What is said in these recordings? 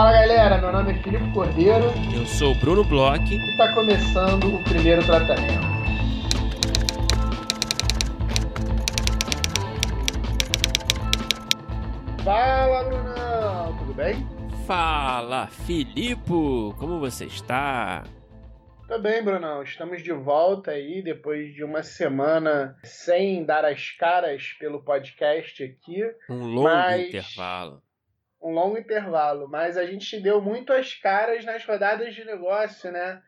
Fala galera, meu nome é Filipe Cordeiro. Eu sou o Bruno Bloch. E está começando o primeiro tratamento. Fala Brunão, tudo bem? Fala Filipe, como você está? Tô bem, Brunão. Estamos de volta aí depois de uma semana sem dar as caras pelo podcast aqui. Um longo mas... intervalo um longo intervalo, mas a gente deu muito as caras nas rodadas de negócio, né?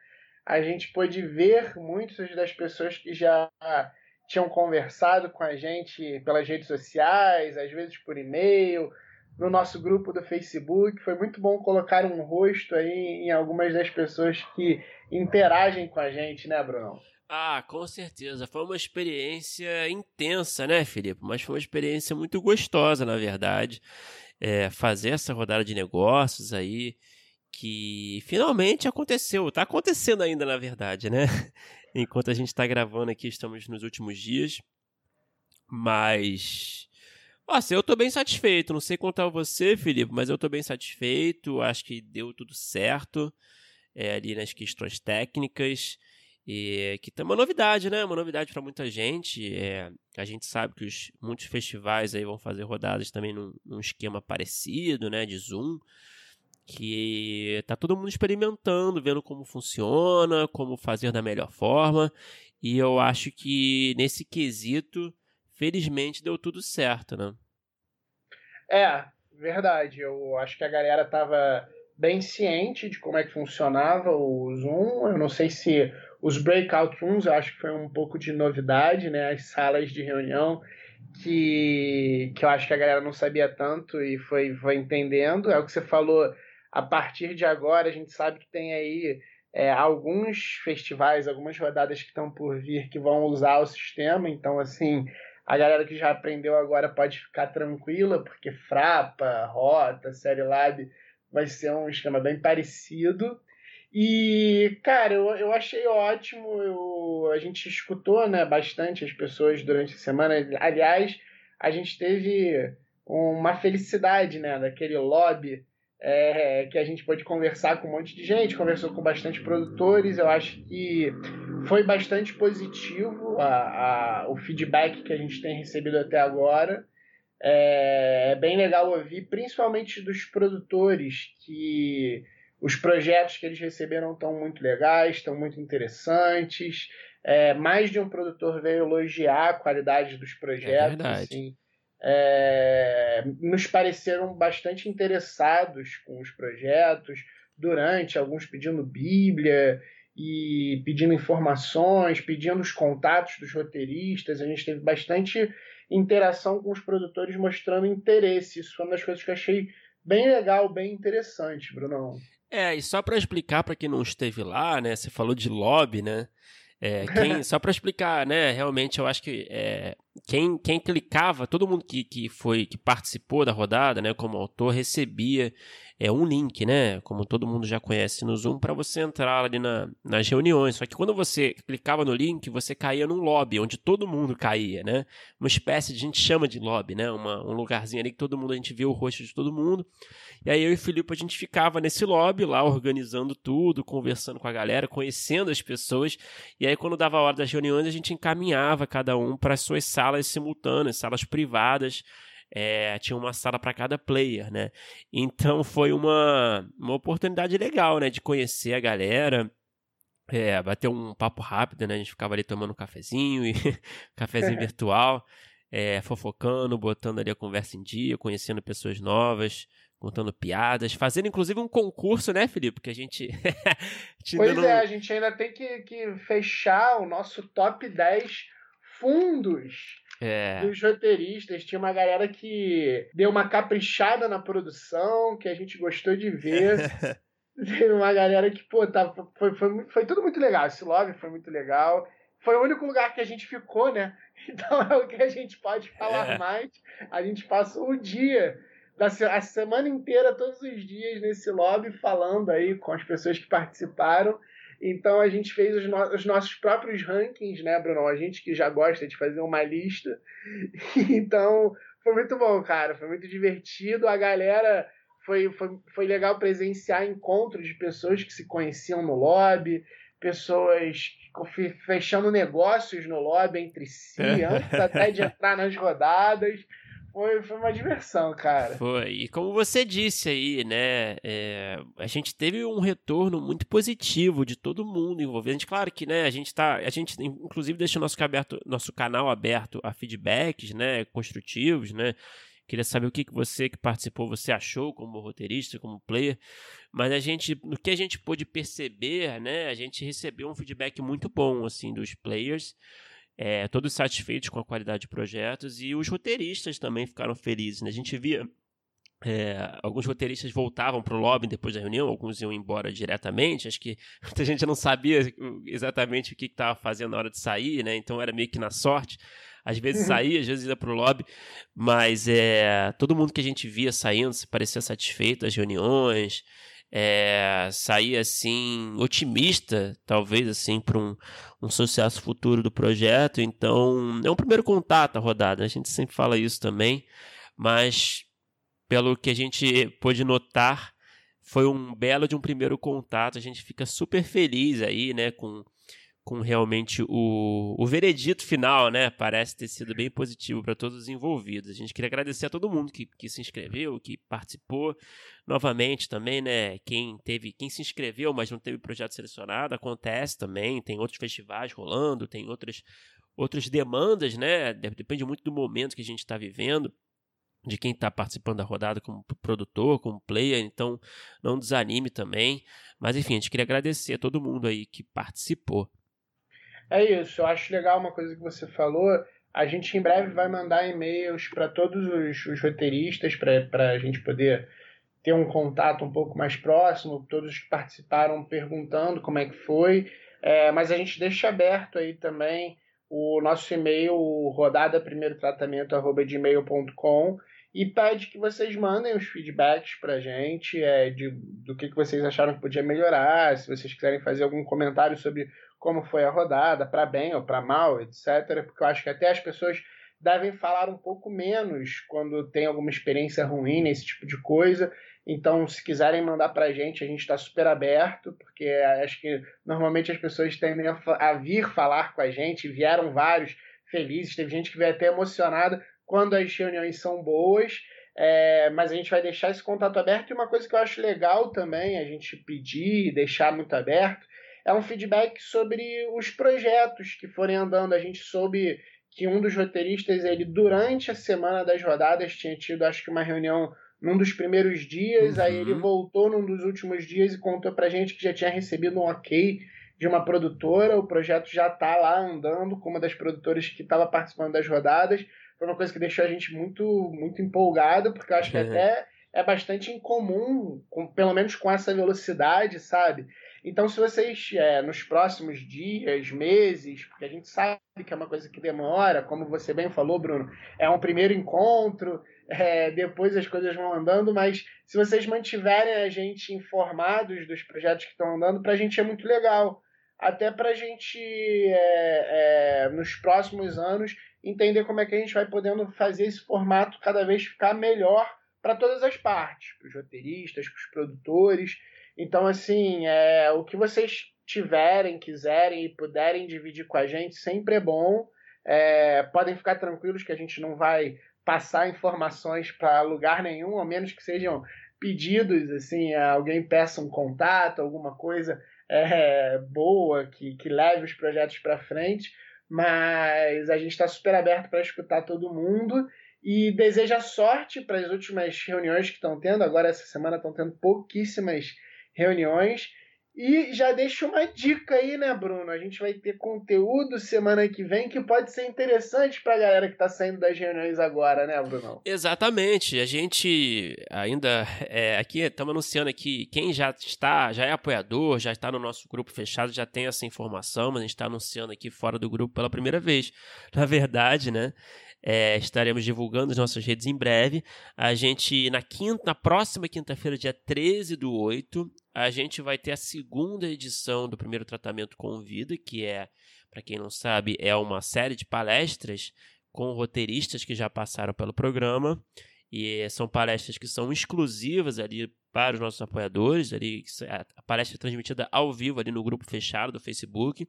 A gente pôde ver muitas das pessoas que já tinham conversado com a gente pelas redes sociais, às vezes por e-mail, no nosso grupo do Facebook. Foi muito bom colocar um rosto aí em algumas das pessoas que interagem com a gente, né, Bruno? Ah, com certeza. Foi uma experiência intensa, né, Felipe? Mas foi uma experiência muito gostosa, na verdade é, fazer essa rodada de negócios aí que finalmente aconteceu. Está acontecendo ainda, na verdade, né? Enquanto a gente está gravando aqui, estamos nos últimos dias. Mas. Nossa, eu estou bem satisfeito. Não sei contar você, Felipe, mas eu estou bem satisfeito. Acho que deu tudo certo é, ali nas questões técnicas. E que tem uma novidade, né? Uma novidade para muita gente. É, a gente sabe que os, muitos festivais aí vão fazer rodadas também num, num, esquema parecido, né? De Zoom. Que tá todo mundo experimentando, vendo como funciona, como fazer da melhor forma. E eu acho que nesse quesito, felizmente, deu tudo certo, né? É, verdade. Eu acho que a galera tava bem ciente de como é que funcionava o Zoom. Eu não sei se os breakout rooms, eu acho que foi um pouco de novidade, né? As salas de reunião que, que eu acho que a galera não sabia tanto e foi, foi entendendo. É o que você falou, a partir de agora a gente sabe que tem aí é, alguns festivais, algumas rodadas que estão por vir que vão usar o sistema, então assim, a galera que já aprendeu agora pode ficar tranquila, porque Frapa, Rota, Série Lab vai ser um esquema bem parecido. E, cara, eu, eu achei ótimo. Eu, a gente escutou né, bastante as pessoas durante a semana. Aliás, a gente teve uma felicidade né, daquele lobby é, que a gente pôde conversar com um monte de gente, conversou com bastante produtores. Eu acho que foi bastante positivo a, a, o feedback que a gente tem recebido até agora. É, é bem legal ouvir, principalmente dos produtores que os projetos que eles receberam estão muito legais, estão muito interessantes. É, mais de um produtor veio elogiar a qualidade dos projetos. É verdade. Assim, é, nos pareceram bastante interessados com os projetos, durante, alguns pedindo Bíblia e pedindo informações, pedindo os contatos dos roteiristas. A gente teve bastante interação com os produtores mostrando interesse. Isso foi uma das coisas que eu achei bem legal, bem interessante, Brunão. É, e só para explicar para quem não esteve lá, né? Você falou de lobby, né? É, quem, só para explicar, né? Realmente eu acho que é, quem, quem clicava, todo mundo que, que foi que participou da rodada, né, como autor, recebia é, um link, né? Como todo mundo já conhece no Zoom, para você entrar ali na, nas reuniões. Só que quando você clicava no link, você caía num lobby, onde todo mundo caía, né? Uma espécie de, a gente chama de lobby, né? Uma, um lugarzinho ali que todo mundo, a gente vê o rosto de todo mundo. E aí eu e o Filipe, a gente ficava nesse lobby lá, organizando tudo, conversando com a galera, conhecendo as pessoas. E aí quando dava a hora das reuniões, a gente encaminhava cada um para suas salas simultâneas, salas privadas, é, tinha uma sala para cada player, né? Então foi uma, uma oportunidade legal, né? De conhecer a galera, é, bater um papo rápido, né? A gente ficava ali tomando um cafezinho e cafezinho virtual, é, fofocando, botando ali a conversa em dia, conhecendo pessoas novas, contando piadas, fazendo inclusive um concurso, né, Felipe? Que a gente. pois não... é, a gente ainda tem que, que fechar o nosso top 10 fundos é. dos roteiristas. Tinha uma galera que deu uma caprichada na produção, que a gente gostou de ver. Teve uma galera que, pô, tá, foi, foi, foi tudo muito legal. Esse lobby foi muito legal. Foi o único lugar que a gente ficou, né? Então é o que a gente pode falar é. mais. A gente passou o dia, a semana inteira, todos os dias nesse lobby, falando aí com as pessoas que participaram. Então a gente fez os, no os, nossos próprios rankings, né, Bruno? A gente que já gosta de fazer uma lista. Então foi muito bom, cara. Foi muito divertido. A galera foi, foi, foi legal presenciar encontros de pessoas que se conheciam no lobby, pessoas fechando negócios no lobby entre si, antes até de entrar nas rodadas. Foi, foi uma diversão, cara. Foi. E como você disse aí, né? É, a gente teve um retorno muito positivo de todo mundo envolvido. A gente, claro que, né? A gente tá. A gente, inclusive, deixa o nosso, aberto, nosso canal aberto a feedbacks, né? Construtivos, né? Queria saber o que, que você que participou, você achou como roteirista, como player. Mas a gente, no que a gente pôde perceber, né? A gente recebeu um feedback muito bom, assim, dos players é, todos satisfeitos com a qualidade de projetos e os roteiristas também ficaram felizes. Né? A gente via é, alguns roteiristas voltavam para o lobby depois da reunião, alguns iam embora diretamente. Acho que muita gente não sabia exatamente o que estava fazendo na hora de sair, né? Então era meio que na sorte. Às vezes uhum. saía, às vezes ia para o lobby, mas é, todo mundo que a gente via saindo se parecia satisfeito das reuniões é, sair assim otimista, talvez assim para um, um sucesso futuro do projeto. Então é um primeiro contato a rodada. A gente sempre fala isso também, mas pelo que a gente pôde notar foi um belo de um primeiro contato. A gente fica super feliz aí, né, com com realmente o, o veredito final, né? Parece ter sido bem positivo para todos os envolvidos. A gente queria agradecer a todo mundo que, que se inscreveu, que participou. Novamente também, né? Quem teve, quem se inscreveu, mas não teve projeto selecionado, acontece também. Tem outros festivais rolando, tem outras, outras demandas, né? Depende muito do momento que a gente está vivendo de quem está participando da rodada como produtor, como player, então não desanime também. Mas enfim, a gente queria agradecer a todo mundo aí que participou. É isso, eu acho legal uma coisa que você falou. A gente em breve vai mandar e-mails para todos os, os roteiristas para a gente poder ter um contato um pouco mais próximo, todos que participaram perguntando como é que foi. É, mas a gente deixa aberto aí também o nosso e-mail, rodada primeiro tratamento e pede que vocês mandem os feedbacks para a gente é, de, do que, que vocês acharam que podia melhorar, se vocês quiserem fazer algum comentário sobre como foi a rodada, para bem ou para mal, etc. Porque eu acho que até as pessoas devem falar um pouco menos quando tem alguma experiência ruim nesse tipo de coisa. Então, se quiserem mandar para a gente, a gente está super aberto, porque acho que normalmente as pessoas tendem a, vir falar com a gente, vieram vários felizes, teve gente que veio até emocionada quando as reuniões são boas. É, mas a gente vai deixar esse contato aberto e uma coisa que eu acho legal também a gente pedir, deixar muito aberto, é um feedback sobre os projetos que forem andando. A gente soube que um dos roteiristas, ele durante a semana das rodadas tinha tido, acho que uma reunião num dos primeiros dias, uhum. aí ele uhum. voltou num dos últimos dias e contou pra gente que já tinha recebido um ok de uma produtora, o projeto já tá lá andando com uma das produtoras que estava participando das rodadas. Foi uma coisa que deixou a gente muito muito empolgado, porque eu acho que uhum. até é bastante incomum, com, pelo menos com essa velocidade, sabe? Então, se vocês, é, nos próximos dias, meses, porque a gente sabe que é uma coisa que demora, como você bem falou, Bruno, é um primeiro encontro, é, depois as coisas vão andando, mas se vocês mantiverem a gente informados dos projetos que estão andando, para a gente é muito legal. Até para a gente, é, é, nos próximos anos, entender como é que a gente vai podendo fazer esse formato cada vez ficar melhor para todas as partes, para os roteiristas, para os produtores. Então, assim, é, o que vocês tiverem, quiserem e puderem dividir com a gente sempre é bom. É, podem ficar tranquilos que a gente não vai passar informações para lugar nenhum, a menos que sejam pedidos, assim, alguém peça um contato, alguma coisa é, boa que, que leve os projetos para frente. Mas a gente está super aberto para escutar todo mundo e deseja sorte para as últimas reuniões que estão tendo. Agora, essa semana, estão tendo pouquíssimas reuniões. E já deixo uma dica aí, né, Bruno? A gente vai ter conteúdo semana que vem que pode ser interessante para a galera que está saindo das reuniões agora, né, Bruno? Exatamente. A gente ainda é, aqui estamos anunciando aqui quem já está, já é apoiador, já está no nosso grupo fechado, já tem essa informação, mas a gente está anunciando aqui fora do grupo pela primeira vez. Na verdade, né? É, estaremos divulgando as nossas redes em breve. A gente, na quinta, na próxima quinta-feira, dia 13 do 8, a gente vai ter a segunda edição do primeiro tratamento com vida, que é, para quem não sabe, é uma série de palestras com roteiristas que já passaram pelo programa. E são palestras que são exclusivas ali para os nossos apoiadores. Ali, a palestra é transmitida ao vivo ali no grupo fechado do Facebook.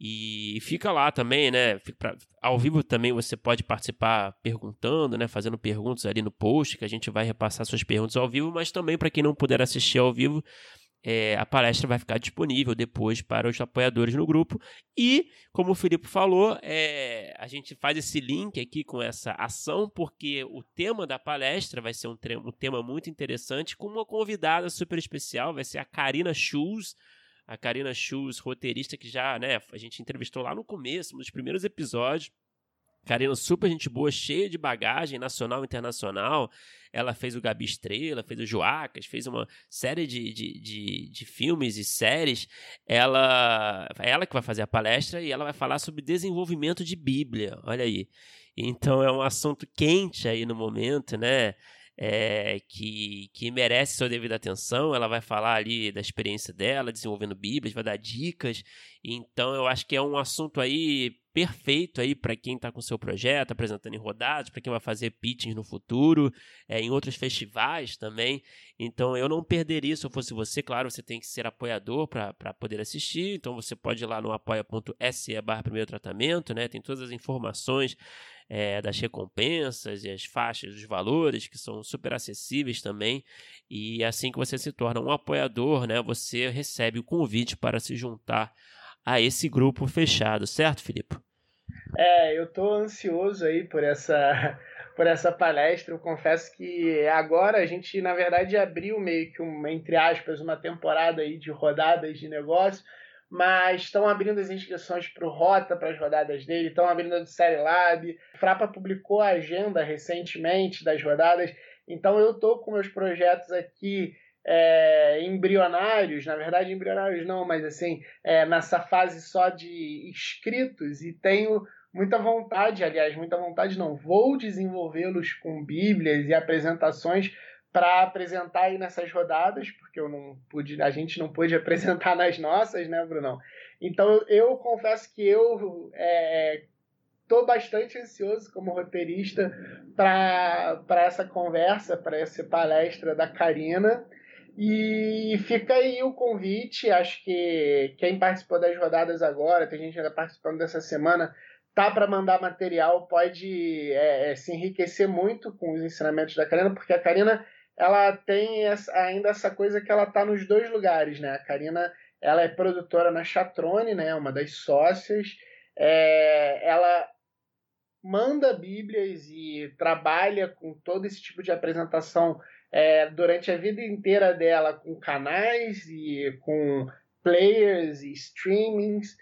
E fica lá também, né? Pra, ao vivo também você pode participar perguntando, né? Fazendo perguntas ali no post, que a gente vai repassar suas perguntas ao vivo, mas também para quem não puder assistir ao vivo, é, a palestra vai ficar disponível depois para os apoiadores no grupo. E, como o Felipe falou, é, a gente faz esse link aqui com essa ação, porque o tema da palestra vai ser um, um tema muito interessante, com uma convidada super especial, vai ser a Karina Schulz a Karina Schulz, roteirista que já, né, a gente entrevistou lá no começo, nos primeiros episódios. Karina, super gente boa, cheia de bagagem nacional e internacional. Ela fez o Gabi Estrela, fez o Joacas, fez uma série de, de, de, de, filmes e séries. Ela, é ela que vai fazer a palestra e ela vai falar sobre desenvolvimento de Bíblia. Olha aí. Então é um assunto quente aí no momento, né? É, que, que merece sua devida atenção. Ela vai falar ali da experiência dela, desenvolvendo Bíblias, vai dar dicas. Então, eu acho que é um assunto aí perfeito aí para quem está com seu projeto, apresentando em rodadas, para quem vai fazer pitchings no futuro, é, em outros festivais também. Então eu não perderia se eu fosse você. Claro, você tem que ser apoiador para poder assistir. Então você pode ir lá no apoia.se barra primeiro tratamento, né? Tem todas as informações é, das recompensas e as faixas, os valores que são super acessíveis também. E assim que você se torna um apoiador, né, você recebe o convite para se juntar a esse grupo fechado, certo, Filipe? É, eu estou ansioso aí por essa por essa palestra. Eu confesso que agora a gente, na verdade, abriu meio que uma, entre aspas, uma temporada aí de rodadas de negócio mas estão abrindo as inscrições para o Rota, para as rodadas dele, estão abrindo a do Série Lab. Frapa publicou a agenda recentemente das rodadas, então eu estou com meus projetos aqui é, embrionários, na verdade embrionários não, mas assim, é, nessa fase só de inscritos e tenho muita vontade, aliás, muita vontade não, vou desenvolvê-los com bíblias e apresentações para apresentar aí nessas rodadas, porque eu não pude, a gente não pôde apresentar nas nossas, né, Brunão? Então eu, confesso que eu estou é, bastante ansioso como roteirista para essa conversa, para essa palestra da Karina. E fica aí o convite. Acho que quem participou das rodadas agora, tem gente ainda participando dessa semana, tá para mandar material, pode é, é, se enriquecer muito com os ensinamentos da Karina, porque a Karina ela tem essa, ainda essa coisa que ela tá nos dois lugares, né? A Karina, ela é produtora na Chatrone, né? Uma das sócias. É, ela manda bíblias e trabalha com todo esse tipo de apresentação é, durante a vida inteira dela com canais e com players e streamings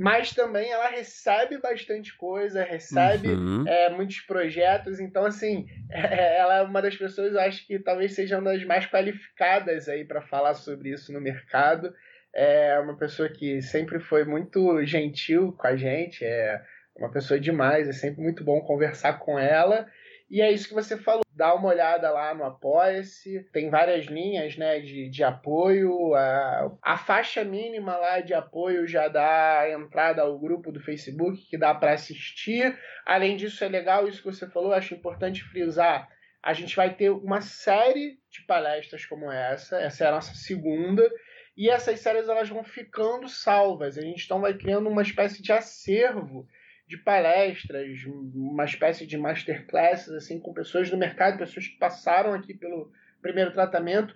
mas também ela recebe bastante coisa, recebe uhum. é, muitos projetos, então assim, é, ela é uma das pessoas, eu acho que talvez seja uma das mais qualificadas aí para falar sobre isso no mercado. É uma pessoa que sempre foi muito gentil com a gente, é uma pessoa demais, é sempre muito bom conversar com ela. E é isso que você falou. Dá uma olhada lá no Apoia-se. Tem várias linhas né, de, de apoio. A, a faixa mínima lá de apoio já dá entrada ao grupo do Facebook, que dá para assistir. Além disso, é legal isso que você falou, acho importante frisar. A gente vai ter uma série de palestras como essa. Essa é a nossa segunda. E essas séries elas vão ficando salvas. A gente então vai criando uma espécie de acervo de palestras, uma espécie de masterclasses assim com pessoas do mercado, pessoas que passaram aqui pelo primeiro tratamento,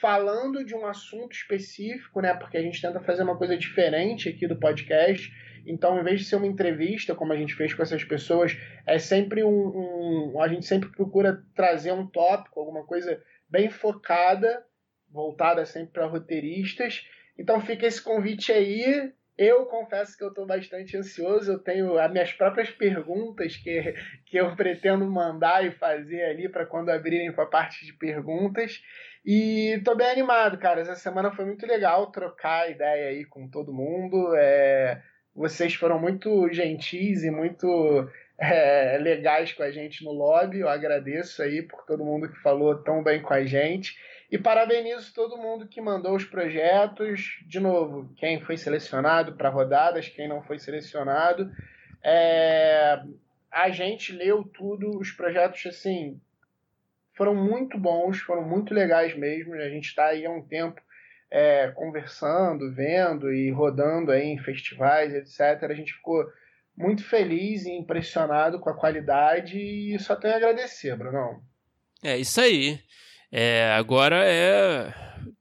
falando de um assunto específico, né? Porque a gente tenta fazer uma coisa diferente aqui do podcast. Então, em vez de ser uma entrevista, como a gente fez com essas pessoas, é sempre um, um a gente sempre procura trazer um tópico, alguma coisa bem focada, voltada sempre para roteiristas. Então, fica esse convite aí eu confesso que eu estou bastante ansioso. Eu tenho as minhas próprias perguntas que, que eu pretendo mandar e fazer ali para quando abrirem para a parte de perguntas. E estou bem animado, cara. Essa semana foi muito legal trocar ideia aí com todo mundo. É, vocês foram muito gentis e muito é, legais com a gente no lobby. Eu agradeço aí por todo mundo que falou tão bem com a gente. E parabenizo todo mundo que mandou os projetos. De novo, quem foi selecionado para rodadas, quem não foi selecionado. É... A gente leu tudo, os projetos assim. foram muito bons, foram muito legais mesmo. A gente está aí há um tempo é, conversando, vendo e rodando aí em festivais, etc. A gente ficou muito feliz e impressionado com a qualidade e só tenho a agradecer, Brunão. É isso aí. É, agora é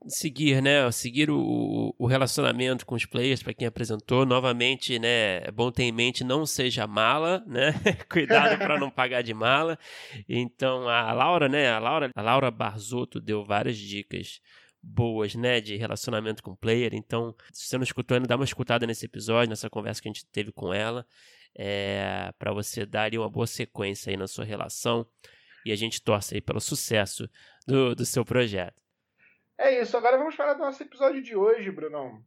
seguir, né? Seguir o, o relacionamento com os players, para quem apresentou. Novamente, né? É bom ter em mente, não seja mala, né? Cuidado para não pagar de mala. Então, a Laura, né? A Laura, a Laura Barzotto deu várias dicas boas, né, de relacionamento com o player. Então, se você não escutou ainda, dá uma escutada nesse episódio, nessa conversa que a gente teve com ela, é, para você dar ali uma boa sequência aí na sua relação. E a gente torce aí pelo sucesso do, do seu projeto. É isso. Agora vamos falar do nosso episódio de hoje, Brunão.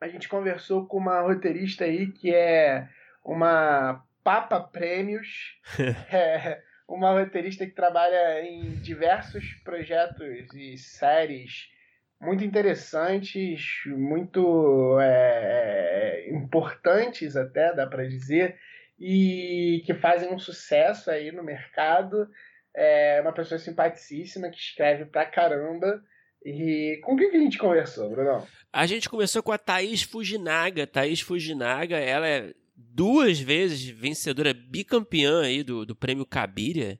A gente conversou com uma roteirista aí que é uma Papa Prêmios. é uma roteirista que trabalha em diversos projetos e séries muito interessantes, muito é, importantes até, dá para dizer, e que fazem um sucesso aí no mercado. É uma pessoa simpaticíssima que escreve pra caramba. E com quem que a gente conversou, Bruno? A gente conversou com a Thaís Fujinaga. Thaís Fujinaga, ela é duas vezes vencedora bicampeã aí do, do prêmio Cabiria.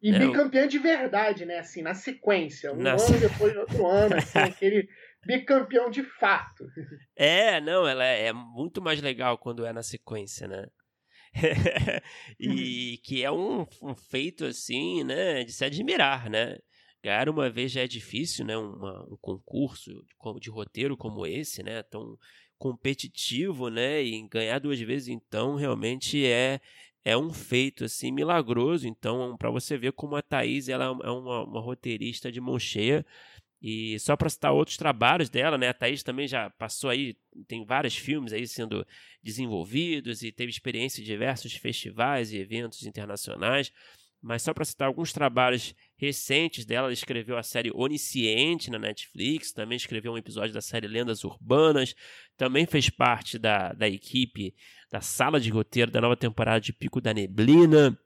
E é, bicampeã de verdade, né? Assim, na sequência. Um na... ano depois, outro ano, assim, aquele bicampeão de fato. É, não, ela é, é muito mais legal quando é na sequência, né? e que é um, um, feito assim, né, de se admirar, né? Ganhar uma vez já é difícil, né? Uma, um concurso de, de roteiro como esse, né? Tão competitivo, né? E ganhar duas vezes, então, realmente é é um feito assim milagroso. Então, para você ver como a Thaís ela é uma, uma roteirista de mão cheia. E só para citar outros trabalhos dela, né? A Thaís também já passou aí, tem vários filmes aí sendo desenvolvidos e teve experiência em diversos festivais e eventos internacionais. Mas só para citar alguns trabalhos recentes dela, ela escreveu a série Onisciente na Netflix, também escreveu um episódio da série Lendas Urbanas, também fez parte da, da equipe da sala de roteiro da nova temporada de Pico da Neblina.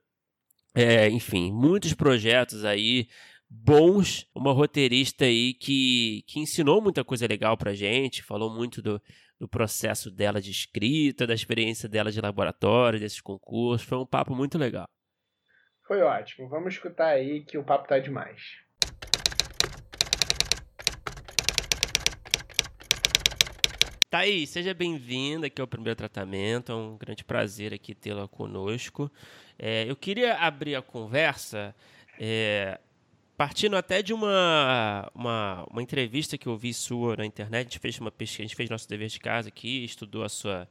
É, enfim, muitos projetos aí bons, uma roteirista aí que, que ensinou muita coisa legal pra gente, falou muito do, do processo dela de escrita, da experiência dela de laboratório, desses concursos, foi um papo muito legal. Foi ótimo, vamos escutar aí que o papo tá demais. Thaís, seja bem-vinda aqui ao Primeiro Tratamento. É um grande prazer aqui tê-la conosco. É, eu queria abrir a conversa é, partindo até de uma, uma, uma, entrevista que eu vi sua na internet, a gente fez uma pesquisa, a gente fez nosso dever de casa aqui, estudou a sua,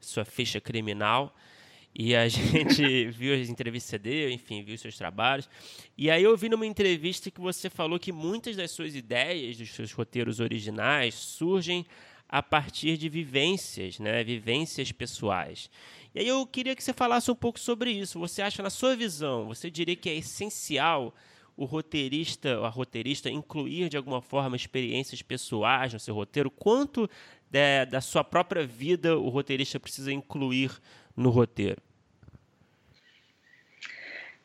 sua ficha criminal e a gente viu as entrevistas que você deu, enfim, viu seus trabalhos. E aí eu vi numa entrevista que você falou que muitas das suas ideias, dos seus roteiros originais, surgem a partir de vivências, né? Vivências pessoais. E aí eu queria que você falasse um pouco sobre isso. Você acha, na sua visão, você diria que é essencial o roteirista, a roteirista, incluir de alguma forma experiências pessoais no seu roteiro? Quanto de, da sua própria vida o roteirista precisa incluir no roteiro?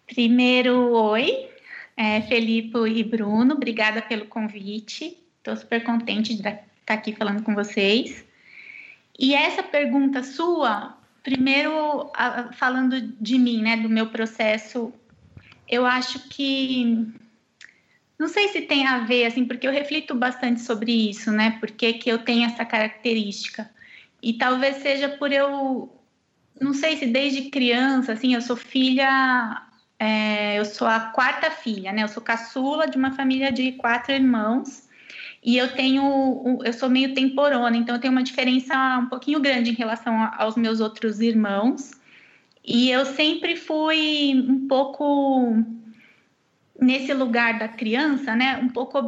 Primeiro, oi, é, Felipe e Bruno, obrigada pelo convite. Estou super contente de estar aqui falando com vocês. E essa pergunta sua, primeiro falando de mim, né, do meu processo eu acho que não sei se tem a ver, assim, porque eu reflito bastante sobre isso, né? Porque que eu tenho essa característica. E talvez seja por eu, não sei se desde criança, assim, eu sou filha, é, eu sou a quarta filha, né? Eu sou caçula de uma família de quatro irmãos. E eu tenho, eu sou meio temporona, então eu tenho uma diferença um pouquinho grande em relação aos meus outros irmãos. E eu sempre fui um pouco nesse lugar da criança, né? Um pouco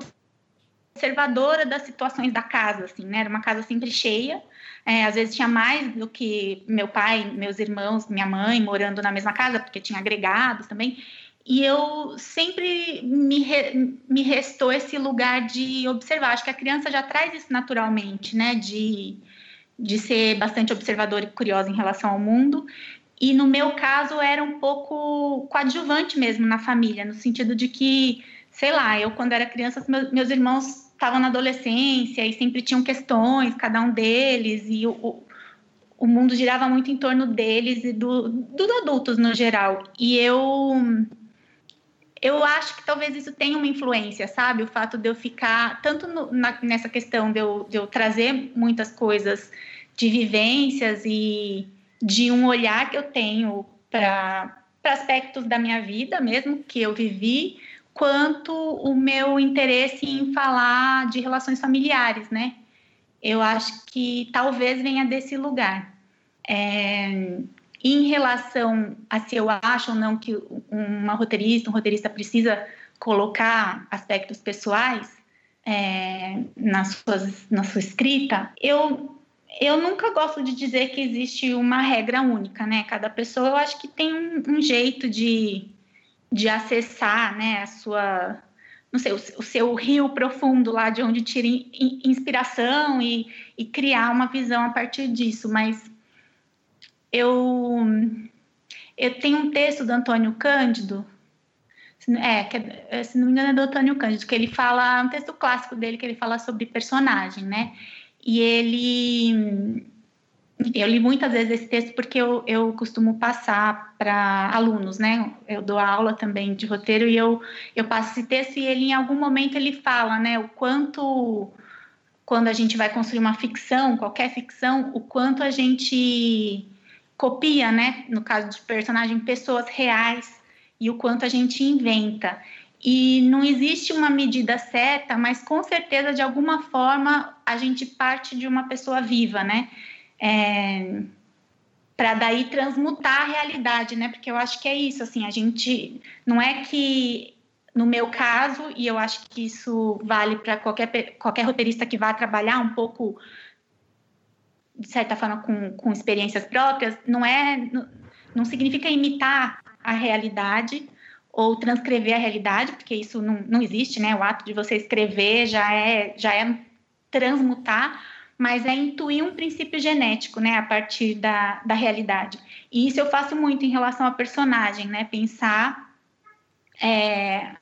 observadora das situações da casa, assim, né? Era uma casa sempre cheia. É, às vezes tinha mais do que meu pai, meus irmãos, minha mãe morando na mesma casa, porque tinha agregados também. E eu sempre me, re, me restou esse lugar de observar. Acho que a criança já traz isso naturalmente, né? De, de ser bastante observadora e curiosa em relação ao mundo. E no meu caso era um pouco coadjuvante mesmo na família, no sentido de que, sei lá, eu quando era criança, meus, irmãos estavam na adolescência e sempre tinham questões, cada um deles, e o, o mundo girava muito em torno deles e do, dos adultos no geral. E eu eu acho que talvez isso tenha uma influência, sabe? O fato de eu ficar, tanto no, na, nessa questão de eu, de eu trazer muitas coisas de vivências e de um olhar que eu tenho para aspectos da minha vida mesmo, que eu vivi, quanto o meu interesse em falar de relações familiares, né? Eu acho que talvez venha desse lugar. É, em relação a se eu acho ou não que uma roteirista, um roteirista precisa colocar aspectos pessoais é, suas, na sua escrita, eu, eu nunca gosto de dizer que existe uma regra única, né? Cada pessoa, eu acho que tem um, um jeito de, de acessar, né, a sua, não sei, o, o, seu rio profundo lá de onde tira in, inspiração e, e criar uma visão a partir disso, mas eu, eu tenho um texto do Antônio Cândido, é, é, se não me engano é do Antônio Cândido, que ele fala, um texto clássico dele, que ele fala sobre personagem, né? E ele, eu li muitas vezes esse texto porque eu, eu costumo passar para alunos, né? Eu dou aula também de roteiro e eu, eu passo esse texto e ele, em algum momento, ele fala, né? O quanto, quando a gente vai construir uma ficção, qualquer ficção, o quanto a gente copia, né, no caso de personagem, pessoas reais e o quanto a gente inventa. E não existe uma medida certa, mas com certeza, de alguma forma, a gente parte de uma pessoa viva, né? É, para daí transmutar a realidade, né? Porque eu acho que é isso, assim, a gente não é que no meu caso, e eu acho que isso vale para qualquer, qualquer roteirista que vá trabalhar um pouco de certa forma, com, com experiências próprias, não é, não, não significa imitar a realidade ou transcrever a realidade, porque isso não, não existe, né? O ato de você escrever já é, já é transmutar, mas é intuir um princípio genético, né? A partir da, da realidade. E isso eu faço muito em relação a personagem, né? Pensar é,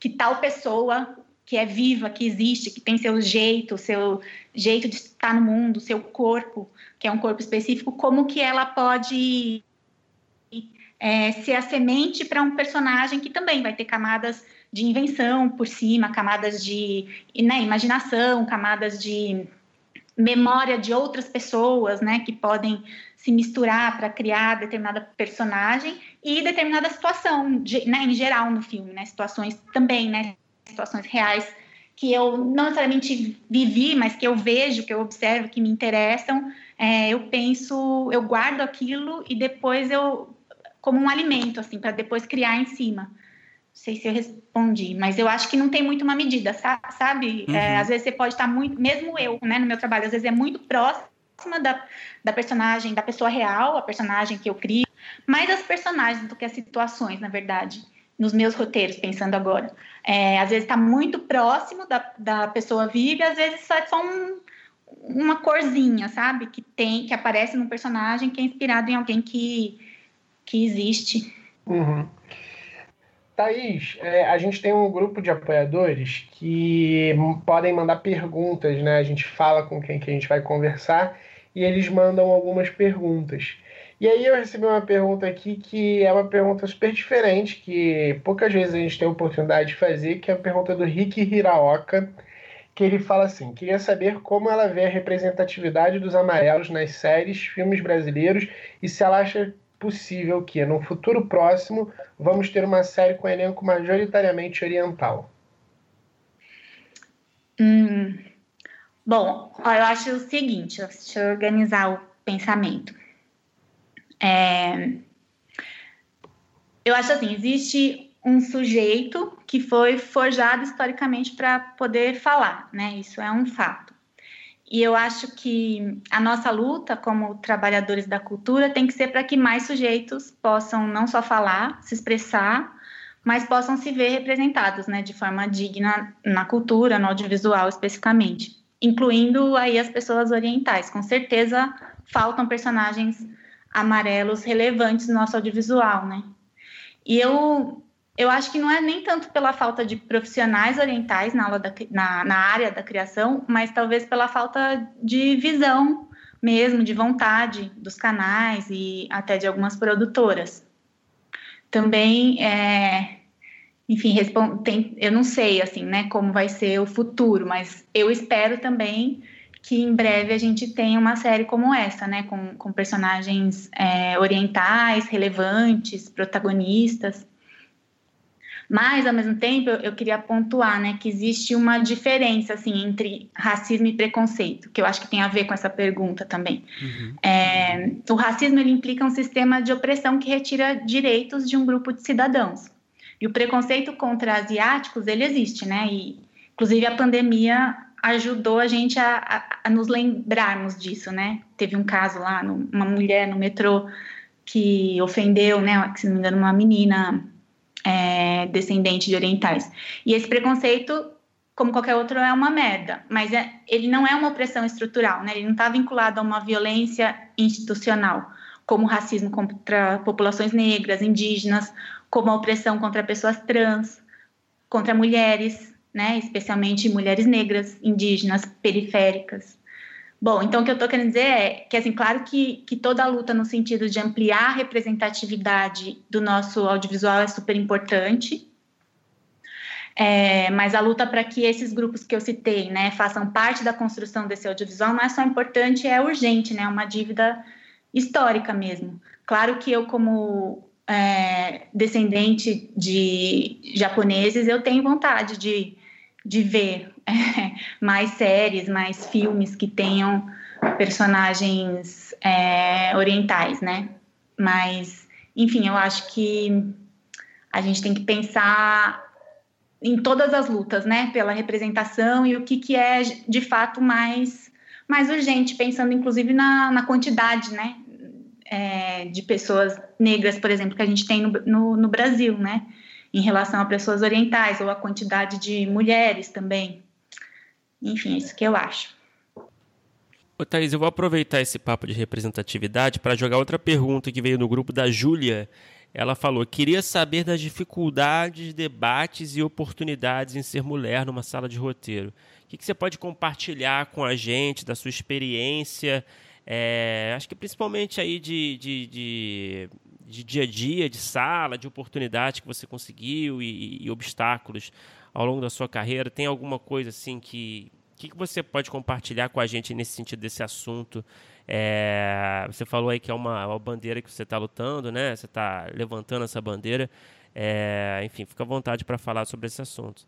que tal pessoa que é viva, que existe, que tem seu jeito, seu jeito de estar no mundo, seu corpo, que é um corpo específico, como que ela pode é, ser a semente para um personagem que também vai ter camadas de invenção por cima, camadas de né, imaginação, camadas de memória de outras pessoas, né, que podem se misturar para criar determinada personagem e determinada situação, né, em geral no filme, né, situações também, né, situações reais que eu não necessariamente vivi, mas que eu vejo, que eu observo, que me interessam, é, eu penso, eu guardo aquilo e depois eu como um alimento, assim, para depois criar em cima. Não sei se eu respondi, mas eu acho que não tem muito uma medida, sabe? É, uhum. É, às vezes você pode estar muito, mesmo eu, né, no meu trabalho, às vezes é muito próxima da, da personagem, da pessoa real, a personagem que eu crio, mais as personagens do que as situações, na verdade nos meus roteiros, pensando agora. É, às vezes está muito próximo da, da pessoa viva, às vezes só é só um, uma corzinha, sabe? Que tem, que aparece num personagem que é inspirado em alguém que, que existe. Uhum. Thaís, é, a gente tem um grupo de apoiadores que podem mandar perguntas, né? A gente fala com quem que a gente vai conversar e eles mandam algumas perguntas. E aí eu recebi uma pergunta aqui que é uma pergunta super diferente, que poucas vezes a gente tem a oportunidade de fazer, que é a pergunta do Rick Hiraoka, que ele fala assim: queria saber como ela vê a representatividade dos amarelos nas séries, filmes brasileiros e se ela acha possível que, no futuro próximo, vamos ter uma série com elenco majoritariamente oriental. Hum, bom, eu acho o seguinte, deixa eu organizar o pensamento. É, eu acho assim, existe um sujeito que foi forjado historicamente para poder falar, né? Isso é um fato. E eu acho que a nossa luta como trabalhadores da cultura tem que ser para que mais sujeitos possam não só falar, se expressar, mas possam se ver representados, né, de forma digna na cultura, no audiovisual especificamente, incluindo aí as pessoas orientais. Com certeza faltam personagens amarelos relevantes no nosso audiovisual, né? E eu, eu acho que não é nem tanto pela falta de profissionais orientais na, aula da, na, na área da criação, mas talvez pela falta de visão mesmo, de vontade dos canais e até de algumas produtoras. Também, é, enfim, tem, eu não sei, assim, né, como vai ser o futuro, mas eu espero também que em breve a gente tenha uma série como essa, né, com, com personagens é, orientais, relevantes, protagonistas. Mas, ao mesmo tempo, eu, eu, queria pontuar, né, que existe uma diferença, assim, entre racismo e preconceito, que eu acho que tem a ver com essa pergunta também. Uhum. É, o racismo, ele implica um sistema de opressão que retira direitos de um grupo de cidadãos. E o preconceito contra asiáticos, ele existe, né, e, inclusive, a pandemia ajudou a gente a, a, a, nos lembrarmos disso, né? Teve um caso lá, no, uma mulher no metrô que ofendeu, né, se não me engano, uma menina é, descendente de orientais. E esse preconceito, como qualquer outro, é uma merda, mas é, ele não é uma opressão estrutural, né? Ele não está vinculado a uma violência institucional, como o racismo contra populações negras, indígenas, como a opressão contra pessoas trans, contra mulheres, né? Especialmente mulheres negras, indígenas, periféricas. Bom, então o que eu estou querendo dizer é que, assim, claro que, que toda a luta no sentido de ampliar a representatividade do nosso audiovisual é super importante, é, mas a luta para que esses grupos que eu citei, né, façam parte da construção desse audiovisual não é só importante, é urgente, né, é uma dívida histórica mesmo. Claro que eu, como é, descendente de japoneses, eu tenho vontade de de ver é, mais séries, mais filmes que tenham personagens é, orientais, né? Mas, enfim, eu acho que a gente tem que pensar em todas as lutas, né? Pela representação e o que, que é de fato mais, mais urgente, pensando inclusive na, na quantidade, né? É, de pessoas negras, por exemplo, que a gente tem no, no, no Brasil, né? em relação a pessoas orientais ou a quantidade de mulheres também. Enfim, é isso que eu acho. Ô, Thaís, eu vou aproveitar esse papo de representatividade para jogar outra pergunta que veio no grupo da Júlia. Ela falou: queria saber das dificuldades, debates e oportunidades em ser mulher numa sala de roteiro. O que, que você pode compartilhar com a gente da sua experiência? É, acho que principalmente aí de, de, de, de dia a dia, de sala, de oportunidade que você conseguiu e, e, obstáculos ao longo da sua carreira? Tem alguma coisa assim que que, que você pode compartilhar com a gente nesse sentido desse assunto? É, você falou aí que é uma, uma bandeira que você está lutando, né? Você está levantando essa bandeira. É, enfim, fica à vontade para falar sobre esse assunto.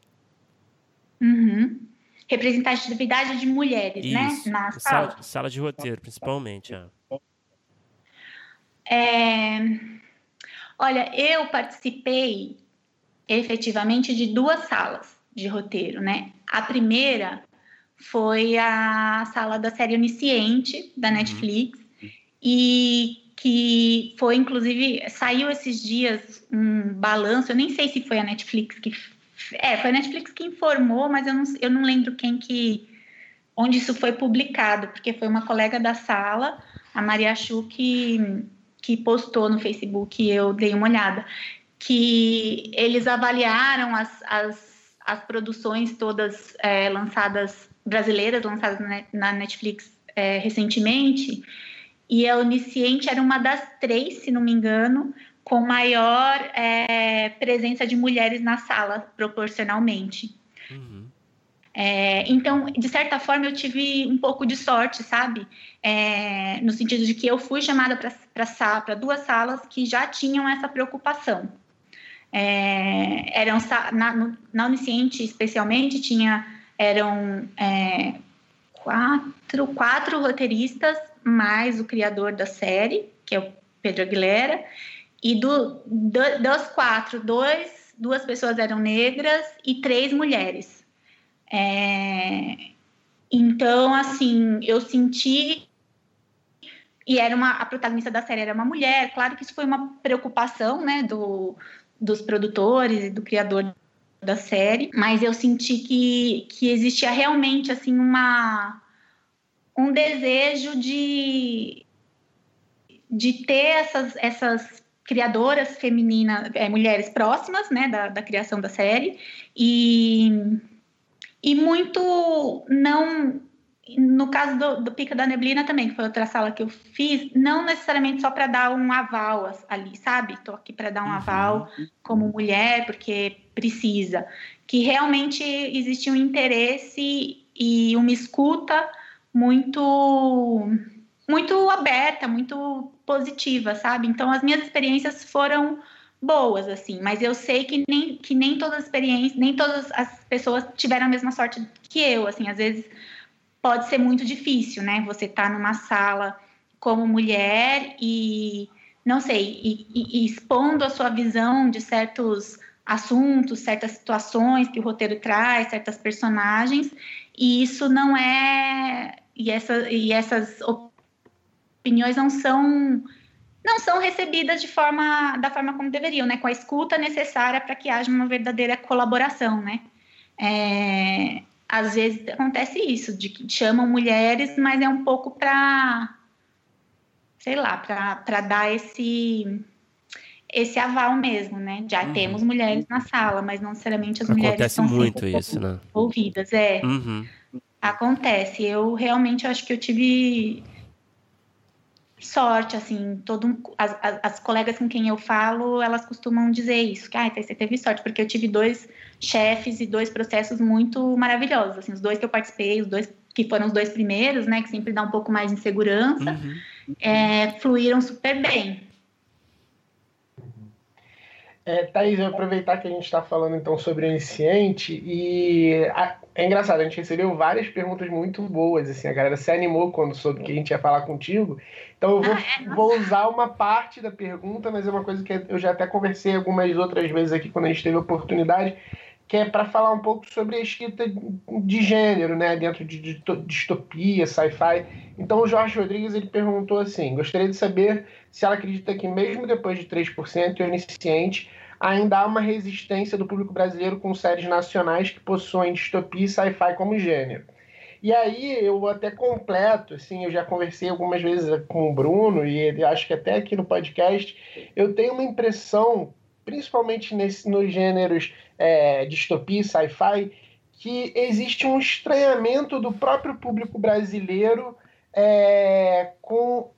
Uhum. Representatividade de mulheres, né? Isso. né? Na sala. sala. Sala de roteiro, principalmente. É. É... Olha, eu participei efetivamente de duas salas de roteiro, né? A primeira foi a sala da série Onisciente, da uhum. Netflix, uhum. e que foi, inclusive, saiu esses dias um balanço, eu nem sei se foi a Netflix que... É, foi a Netflix que informou, mas eu não, eu não lembro quem que... onde isso foi publicado, porque foi uma colega da sala, a Maria Chu, que que postou no Facebook e eu dei uma olhada, que eles avaliaram as, as, as produções todas é, lançadas, brasileiras, lançadas na Netflix é, recentemente, e a Onisciente era uma das três, se não me engano, com maior é, presença de mulheres na sala, proporcionalmente. Uhum. É, então, de certa forma, eu tive um pouco de sorte, sabe? É, no sentido de que eu fui chamada para duas salas que já tinham essa preocupação. É, eram na, na Unisciente, especialmente, tinha eram é, quatro, quatro roteiristas mais o criador da série, que é o Pedro Aguilera, e do, do, dos quatro, dois, duas pessoas eram negras e três mulheres. É, então, assim, eu senti e era uma a protagonista da série era uma mulher. Claro que isso foi uma preocupação, né, do, dos produtores e do criador da série, mas eu senti que, que existia realmente assim uma um desejo de de ter essas, essas criadoras femininas, é, mulheres próximas, né, da, da criação da série, e, e muito não no caso do, do Pica da Neblina também, que foi outra sala que eu fiz, não necessariamente só para dar um aval ali, sabe? Estou aqui para dar um uhum. aval como mulher, porque precisa. Que realmente existe um interesse e uma escuta muito muito aberta, muito positiva, sabe? Então as minhas experiências foram boas assim, mas eu sei que nem que nem todas as experiências, nem todas as pessoas tiveram a mesma sorte que eu, assim, às vezes pode ser muito difícil, né? Você tá numa sala como mulher e não sei, e, e, e expondo a sua visão de certos assuntos, certas situações que o roteiro traz, certas personagens, e isso não é e, essa, e essas opiniões não são não são recebidas de forma da forma como deveriam, né? Com a escuta necessária para que haja uma verdadeira colaboração, né? É, às vezes acontece isso, de que chamam mulheres, mas é um pouco para sei lá, para dar esse esse aval mesmo, né? Já uhum. temos mulheres na sala, mas não necessariamente as Acontece mulheres estão muito isso, né? ouvidas, é. Uhum. Acontece. Eu realmente acho que eu tive sorte, assim, todo as, as, as, colegas com quem eu falo, elas costumam dizer isso, que ah, você teve sorte, porque eu tive dois chefes e dois processos muito maravilhosos, assim, os dois que eu participei, os dois que foram os dois primeiros, né, que sempre dá um pouco mais de insegurança, uhum. é, fluíram super bem. É, Thaís, eu aproveitar que a gente está falando então sobre o iniciante e a, é engraçado, a gente recebeu várias perguntas muito boas, assim, a galera se animou quando soube que a gente ia falar contigo, então eu vou, ah, é? vou usar uma parte da pergunta, mas é uma coisa que eu já até conversei algumas outras vezes aqui quando a gente teve a oportunidade, que é para falar um pouco sobre a escrita de gênero, né, dentro de distopia, sci-fi. Então o Jorge Rodrigues ele perguntou assim: gostaria de saber se ela acredita que mesmo depois de 3% e onisciente, ainda há uma resistência do público brasileiro com séries nacionais que possuem distopia e sci-fi como gênero. E aí eu até completo, assim, eu já conversei algumas vezes com o Bruno e acho que até aqui no podcast, eu tenho uma impressão, principalmente nesse, nos gêneros é, distopia sci-fi, que existe um estranhamento do próprio público brasileiro é, com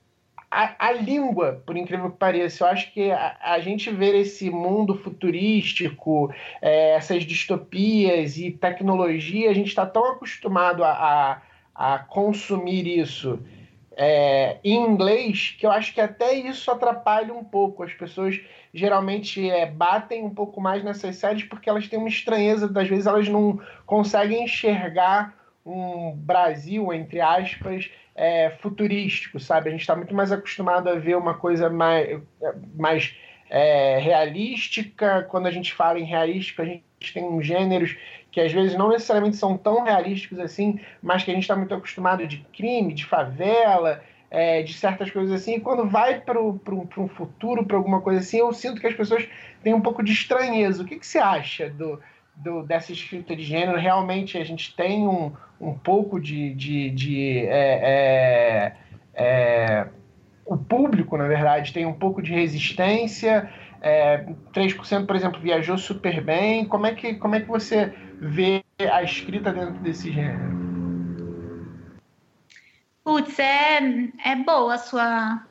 a, a, língua, por incrível que pareça, eu acho que a, a gente ver esse mundo futurístico, é, essas distopias e tecnologia, a gente está tão acostumado a, a, a consumir isso é, em inglês que eu acho que até isso atrapalha um pouco. As pessoas geralmente é, batem um pouco mais nessas séries porque elas têm uma estranheza, às vezes elas não conseguem enxergar um Brasil, entre aspas, é, futurístico, sabe? A gente está muito mais acostumado a ver uma coisa mais, mais é, realística. Quando a gente fala em realístico, a gente tem uns gêneros que às vezes não necessariamente são tão realísticos assim, mas que a gente está muito acostumado de crime, de favela, é, de certas coisas assim. E quando vai para um futuro, para alguma coisa assim, eu sinto que as pessoas têm um pouco de estranheza. O que, que você acha do, do, dessa escrita de gênero, realmente a gente tem um, um pouco de. de, de é, é, é, o público, na verdade, tem um pouco de resistência. É, 3%, por exemplo, viajou super bem. Como é, que, como é que você vê a escrita dentro desse gênero? Putz, é, é boa a sua,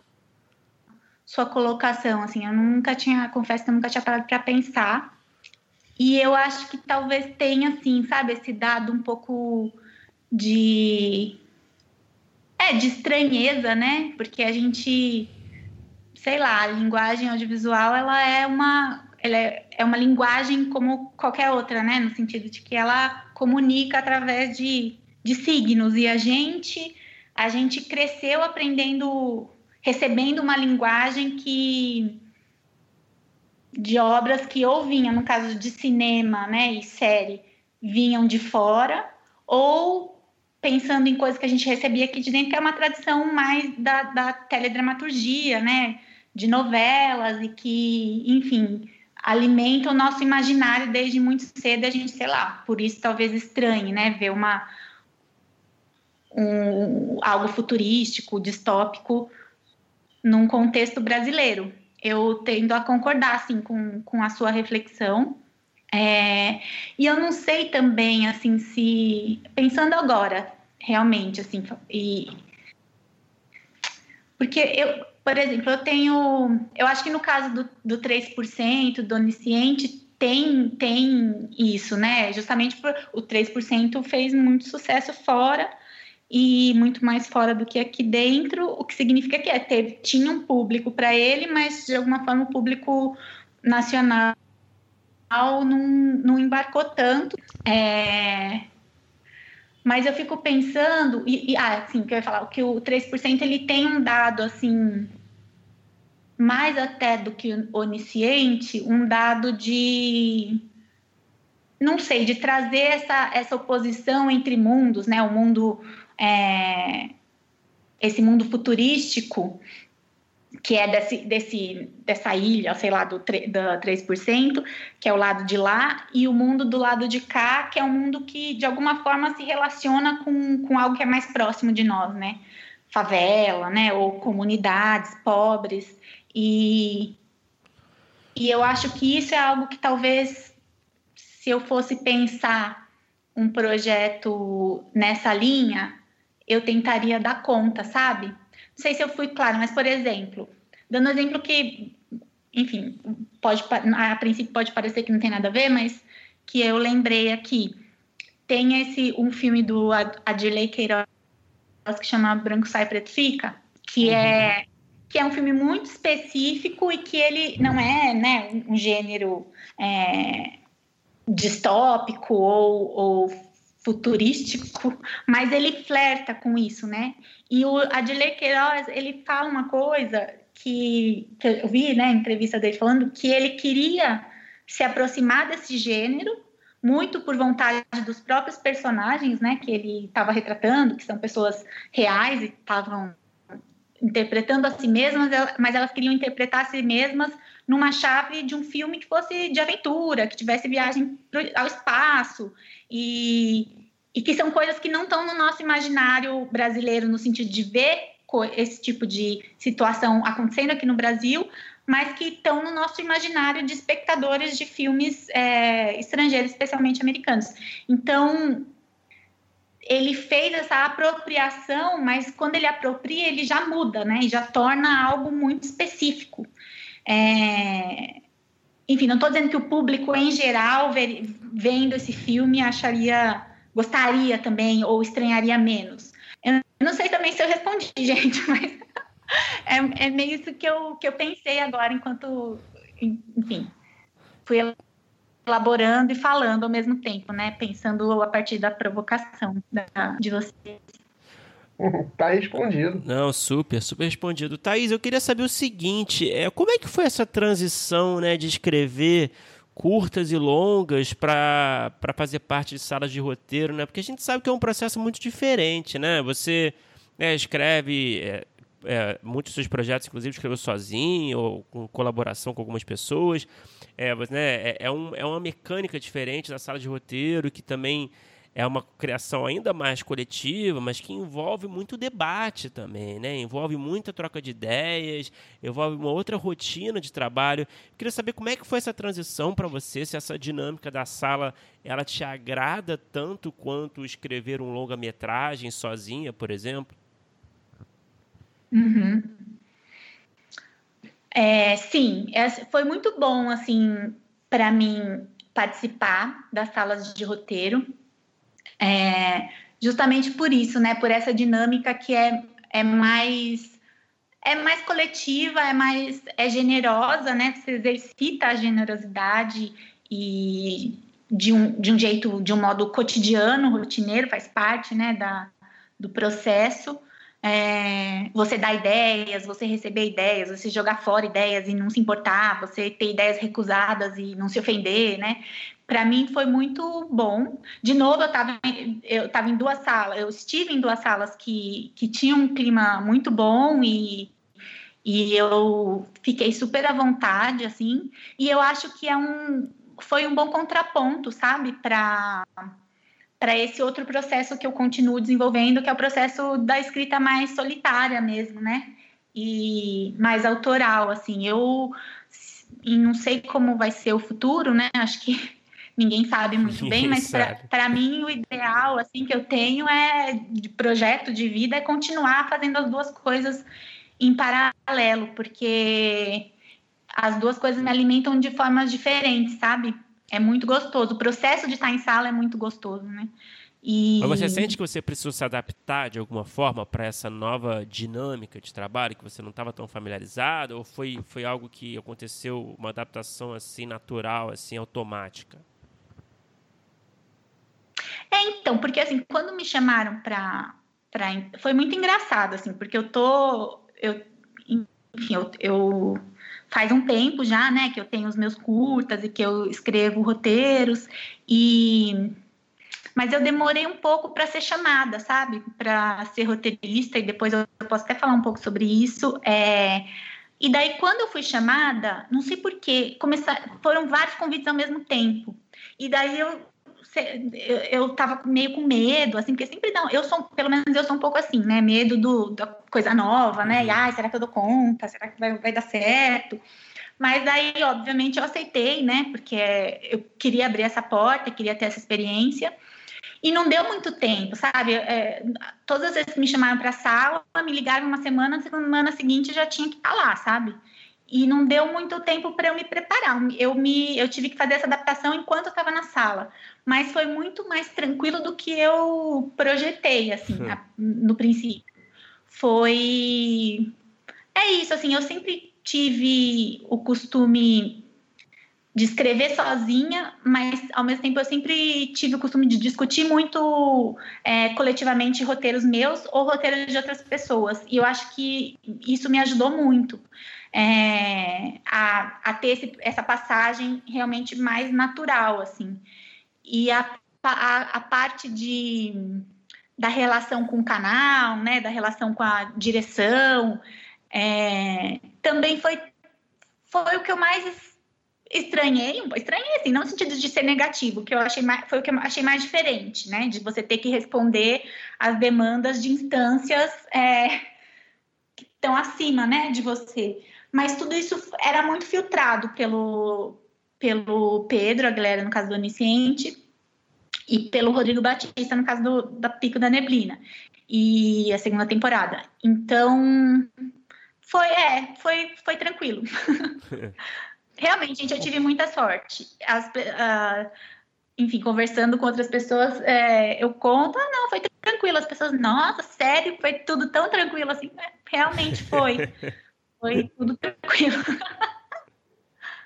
sua colocação. Assim, eu nunca tinha, confesso que eu nunca tinha parado para pensar e eu acho que talvez tenha, assim, sabe, esse dado um pouco de. É, de estranheza, né? Porque a gente. Sei lá, a linguagem audiovisual, ela é uma. Ela é, é uma linguagem como qualquer outra, né? No sentido de que ela comunica através de, de signos. E a gente. A gente cresceu aprendendo. recebendo uma linguagem que de obras que ou vinham, no caso de cinema né, e série, vinham de fora, ou pensando em coisas que a gente recebia aqui de dentro, que é uma tradição mais da, da teledramaturgia, né, de novelas e que, enfim, alimenta o nosso imaginário desde muito cedo, a gente, sei lá, por isso talvez estranhe, né, ver uma um, algo futurístico, distópico num contexto brasileiro. Eu tendo a concordar assim com, com a sua reflexão. É, e eu não sei também assim se pensando agora realmente assim e porque eu por exemplo eu tenho eu acho que no caso do, do 3% do onisciente tem tem isso né justamente por o 3% fez muito sucesso fora e muito mais fora do que aqui dentro, o que significa que é, tinha um público para ele, mas de alguma forma o público nacional não, não embarcou tanto. É, mas eu fico pensando, e, e ah, assim, que eu ia falar, que o 3% ele tem um dado assim, mais até do que onisciente, um dado de não sei, de trazer essa, essa oposição entre mundos, né? O mundo é, esse mundo futurístico, que é desse, desse, dessa ilha, sei lá, do, da 3%, que é o lado de lá, e o mundo do lado de cá, que é um mundo que, de alguma forma, se relaciona com, com algo que é mais próximo de nós, né? Favela, né? Ou comunidades pobres. E, e eu acho que isso é algo que talvez, se eu fosse pensar um projeto nessa linha, eu tentaria dar conta, sabe? Não sei se eu fui claro, mas por exemplo, dando exemplo que, enfim, pode a princípio pode parecer que não tem nada a ver, mas que eu lembrei aqui. Tem esse um filme do Adilei Queiroz que chama Branco Sai Preto Fica, que uhum. é que é um filme muito específico e que ele não é né, um gênero é, distópico ou, ou futurístico, mas ele flerta com isso, né? E o Adilei Queiroz, ele fala uma coisa que, que eu vi, né, entrevista dele falando que ele queria se aproximar desse gênero muito por vontade dos próprios personagens, né, que ele estava retratando, que são pessoas reais e estavam interpretando a si mesmas, mas elas queriam interpretar a si mesmas numa chave de um filme que fosse de aventura, que tivesse viagem ao espaço e, e que são coisas que não estão no nosso imaginário brasileiro no sentido de ver esse tipo de situação acontecendo aqui no Brasil, mas que estão no nosso imaginário de espectadores de filmes é, estrangeiros, especialmente americanos. Então, ele fez essa apropriação, mas quando ele apropria, ele já muda, né? E já torna algo muito específico. É... Enfim, não estou dizendo que o público em geral, vendo esse filme, acharia, gostaria também ou estranharia menos. Eu não sei também se eu respondi, gente, mas é, é meio isso que eu, que eu pensei agora, enquanto, enfim, fui elaborando e falando ao mesmo tempo, né? Pensando a partir da provocação da, de vocês. tá respondido. Não, super, super respondido. Thaís, eu queria saber o seguinte: é, como é que foi essa transição né, de escrever curtas e longas para fazer parte de salas de roteiro, né? Porque a gente sabe que é um processo muito diferente, né? Você né, escreve. É, é, muitos dos seus projetos, inclusive, escreveu sozinho ou com colaboração com algumas pessoas. É, né, é, é, um, é uma mecânica diferente da sala de roteiro que também é uma criação ainda mais coletiva, mas que envolve muito debate também, né? Envolve muita troca de ideias, envolve uma outra rotina de trabalho. Eu queria saber como é que foi essa transição para você, se essa dinâmica da sala ela te agrada tanto quanto escrever um longa-metragem sozinha, por exemplo? Uhum. É, sim, é, foi muito bom assim para mim participar das salas de roteiro é, justamente por isso, né? Por essa dinâmica que é, é mais é mais coletiva, é mais é generosa, né? Você exercita a generosidade e de um, de um jeito, de um modo cotidiano, rotineiro, faz parte, né, da, do processo. É, você dar ideias, você receber ideias, você jogar fora ideias e não se importar, você ter ideias recusadas e não se ofender, né? para mim foi muito bom. De novo, eu estava eu tava em duas salas, eu estive em duas salas que, que tinham um clima muito bom e, e eu fiquei super à vontade, assim. E eu acho que é um, foi um bom contraponto, sabe, para para esse outro processo que eu continuo desenvolvendo, que é o processo da escrita mais solitária mesmo, né? e mais autoral, assim. Eu não sei como vai ser o futuro, né? Acho que ninguém sabe muito bem, mas para mim o ideal assim que eu tenho é de projeto de vida é continuar fazendo as duas coisas em paralelo, porque as duas coisas me alimentam de formas diferentes, sabe? É muito gostoso. O processo de estar em sala é muito gostoso, né? E... Mas você sente que você precisou se adaptar de alguma forma para essa nova dinâmica de trabalho que você não estava tão familiarizado ou foi, foi algo que aconteceu uma adaptação assim natural, assim automática? É, então, porque assim, quando me chamaram para para foi muito engraçado assim, porque eu tô eu enfim, eu, eu faz um tempo já, né, que eu tenho os meus curtas e que eu escrevo roteiros e mas eu demorei um pouco para ser chamada, sabe, para ser roteirista e depois eu posso até falar um pouco sobre isso. É... E daí quando eu fui chamada, não sei porquê, começar... foram vários convites ao mesmo tempo. E daí eu eu tava meio com medo, assim, porque sempre não, eu sou, pelo menos eu sou um pouco assim, né, medo do, da coisa nova, né, e, uhum. ai, será que eu dou conta, será que vai, vai dar certo? Mas aí, obviamente, eu aceitei, né, porque eu queria abrir essa porta, queria ter essa experiência, e não deu muito tempo, sabe? É, todas as vezes que me chamaram para a sala, me ligaram uma semana, na semana seguinte já tinha que estar lá, sabe? e não deu muito tempo para eu me preparar. Eu me, eu tive que fazer essa adaptação enquanto eu estava na sala, mas foi muito mais tranquilo do que eu projetei, assim, hum. no princípio. Foi, é isso, assim, eu sempre tive o costume de escrever sozinha, mas ao mesmo tempo eu sempre tive o costume de discutir muito é, coletivamente roteiros meus ou roteiros de outras pessoas. E eu acho que isso me ajudou muito é, a, a, ter esse, essa passagem realmente mais natural, assim. E a, a, a, parte de, da relação com o canal, né, da relação com a direção, é, também foi, foi o que eu mais estranhei, estranhei assim, não no sentido de ser negativo, que eu achei mais, foi o que eu achei mais diferente, né, de você ter que responder às demandas de instâncias é, que estão acima, né, de você. Mas tudo isso era muito filtrado pelo, pelo Pedro Aguilera, no caso do Onisciente, e pelo Rodrigo Batista, no caso do, da Pico da Neblina, e a segunda temporada. Então, foi, é, foi, foi tranquilo. Realmente, gente, eu tive muita sorte. As, uh, enfim, conversando com outras pessoas, é, eu conto, ah, não, foi tranquilo. As pessoas, nossa, sério, foi tudo tão tranquilo assim. É, realmente foi. Foi tudo tranquilo.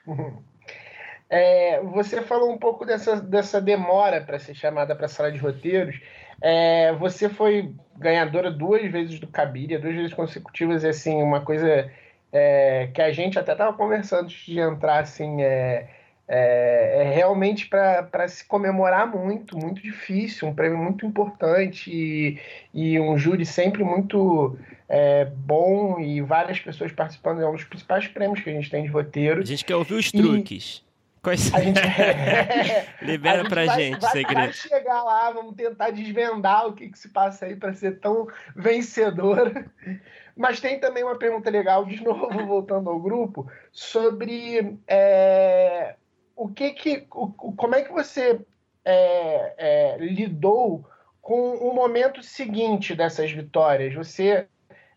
É, você falou um pouco dessa, dessa demora para ser chamada para a sala de roteiros. É, você foi ganhadora duas vezes do Cabiria, duas vezes consecutivas, e assim, uma coisa é, que a gente até estava conversando antes de entrar, assim, é, é, é realmente para se comemorar muito, muito difícil, um prêmio muito importante e, e um júri sempre muito é, bom e várias pessoas participando. É um dos principais prêmios que a gente tem de roteiro. A gente quer ouvir os truques. Quais... A gente, Libera a gente pra vai, gente, vai, segredo. Vai chegar lá, vamos tentar desvendar o que, que se passa aí para ser tão vencedor. Mas tem também uma pergunta legal, de novo, voltando ao grupo, sobre é, o que que, o, como é que você é, é, lidou com o momento seguinte dessas vitórias? Você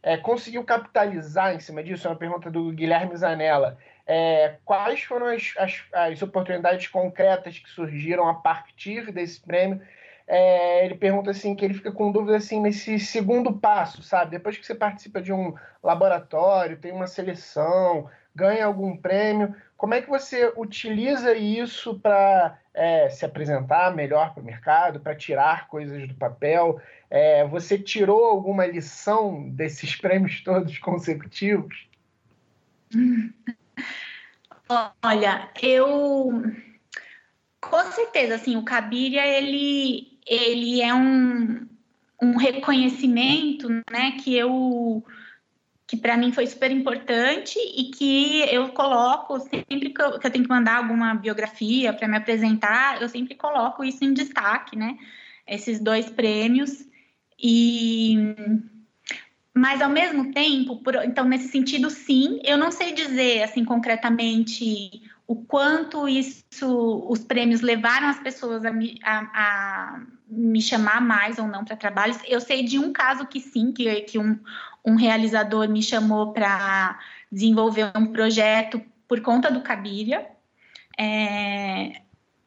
é, conseguiu capitalizar em cima disso? É uma pergunta do Guilherme Zanella. É, quais foram as, as, as, oportunidades concretas que surgiram a partir desse prêmio? É, ele pergunta assim que ele fica com dúvida assim nesse segundo passo, sabe? Depois que você participa de um laboratório, tem uma seleção, ganha algum prêmio, como é que você utiliza isso para é, se apresentar melhor para o mercado, para tirar coisas do papel? É, você tirou alguma lição desses prêmios todos consecutivos? Olha, eu com certeza, assim, o Cabiria ele ele é um, um reconhecimento, né, que eu que para mim foi super importante e que eu coloco sempre que eu, que eu tenho que mandar alguma biografia para me apresentar, eu sempre coloco isso em destaque, né? Esses dois prêmios. E mas ao mesmo tempo, por, então nesse sentido, sim, eu não sei dizer assim concretamente o quanto isso, os prêmios levaram as pessoas a me, a, a me chamar mais ou não para trabalhos. Eu sei de um caso que sim, que, que um, um realizador me chamou para desenvolver um projeto por conta do Cabiria. É,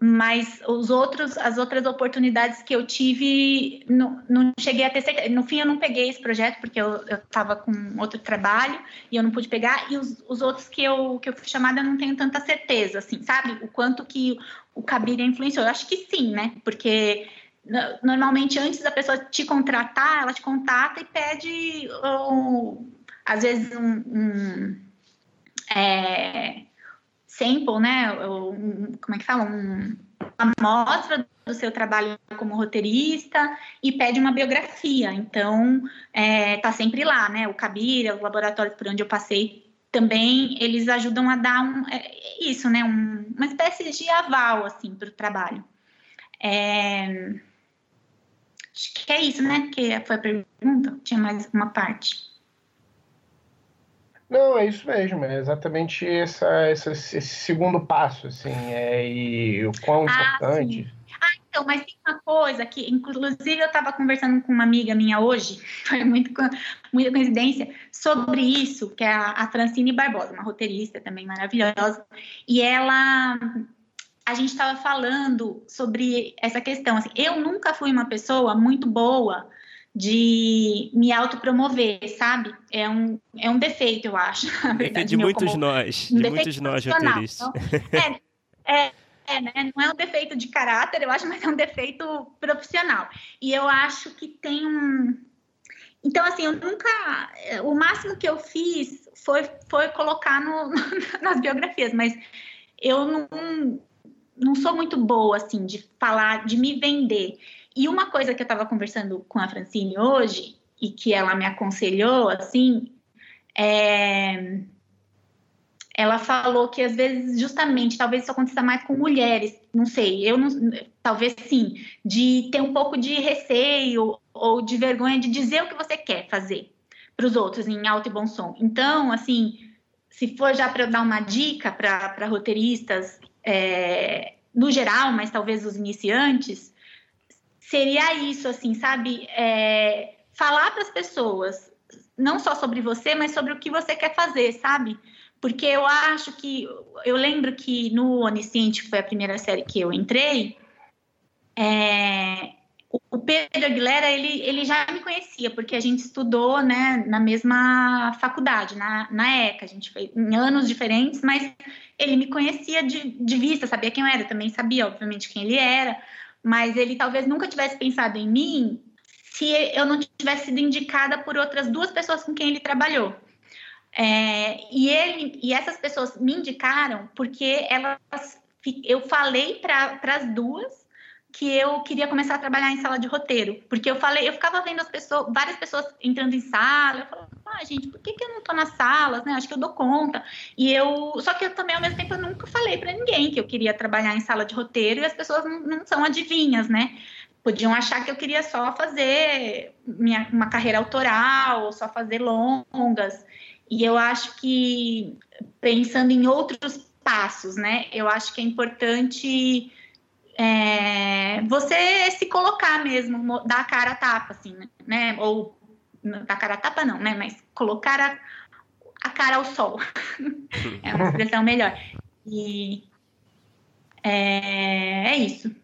mas os outros, as outras oportunidades que eu tive, não, não cheguei a ter certeza. No fim, eu não peguei esse projeto porque eu estava com outro trabalho e eu não pude pegar. E os, os outros que eu, que eu fui chamada, eu não tenho tanta certeza, assim, sabe? O quanto que o Cabiria influenciou. Eu acho que sim, né? Porque normalmente antes da pessoa te contratar, ela te contata e pede, ou, às vezes, um, um é, sample, né? Um, como é que fala? Um, uma amostra do seu trabalho como roteirista e pede uma biografia. Então, é, tá sempre lá, né? O Cabira, os laboratórios por onde eu passei também, eles ajudam a dar um, é, isso, né? Um, uma espécie de aval, assim, para o trabalho. É, acho que é isso, né? Que foi a pergunta. Tinha mais uma parte. Não, é isso mesmo, é exatamente essa, essa, esse segundo passo, assim, é, e o quão ah, importante. Sim. Ah, então, mas tem uma coisa que, inclusive, eu estava conversando com uma amiga minha hoje, foi muito, muita coincidência, sobre isso, que é a, a Francine Barbosa, uma roteirista também maravilhosa, e ela a gente estava falando sobre essa questão. Assim, eu nunca fui uma pessoa muito boa de me autopromover, sabe? É um, é um defeito, eu acho. Verdade, de muitos como, nós, um de muitos nós roteiristas. Então, é, é, é, né? Não é um defeito de caráter, eu acho, mas é um defeito profissional. E eu acho que tem um. Então, assim, eu nunca. O máximo que eu fiz foi, foi colocar no, nas biografias, mas eu não, não sou muito boa, assim, de falar, de me vender. E uma coisa que eu estava conversando com a Francine hoje, e que ela me aconselhou, assim, é... ela falou que às vezes, justamente, talvez isso aconteça mais com mulheres, não sei, eu não, talvez sim, de ter um pouco de receio ou de vergonha de dizer o que você quer fazer para os outros em alto e bom som. Então, assim, se for já para eu dar uma dica para roteiristas é, no geral, mas talvez os iniciantes, seria isso, assim, sabe? É, falar para as pessoas, não só sobre você, mas sobre o que você quer fazer, sabe? Porque eu acho que. Eu lembro que no Onisciente, que foi a primeira série que eu entrei, é, o Pedro Aguilera, ele, ele já me conhecia, porque a gente estudou né, na mesma faculdade, na, na ECA, a gente fez em anos diferentes, mas ele me conhecia de, de vista, sabia quem eu era, também sabia, obviamente, quem ele era, mas ele talvez nunca tivesse pensado em mim se eu não tivesse sido indicada por outras duas pessoas com quem ele trabalhou. É, e ele e essas pessoas me indicaram porque elas eu falei para as duas que eu queria começar a trabalhar em sala de roteiro, porque eu falei, eu ficava vendo as pessoas, várias pessoas entrando em sala, eu falava, ah, gente, por que, que eu não tô nas salas, né? Acho que eu dou conta. E eu, só que eu também ao mesmo tempo eu nunca falei para ninguém que eu queria trabalhar em sala de roteiro e as pessoas não, não são adivinhas, né? Podiam achar que eu queria só fazer minha, uma carreira autoral, só fazer longas. E eu acho que pensando em outros passos, né? Eu acho que é importante é, você se colocar mesmo, dar a cara a tapa, assim, né? Ou dar a cara a tapa não, né? Mas colocar a, a cara ao sol. é uma expressão melhor. E é, é isso.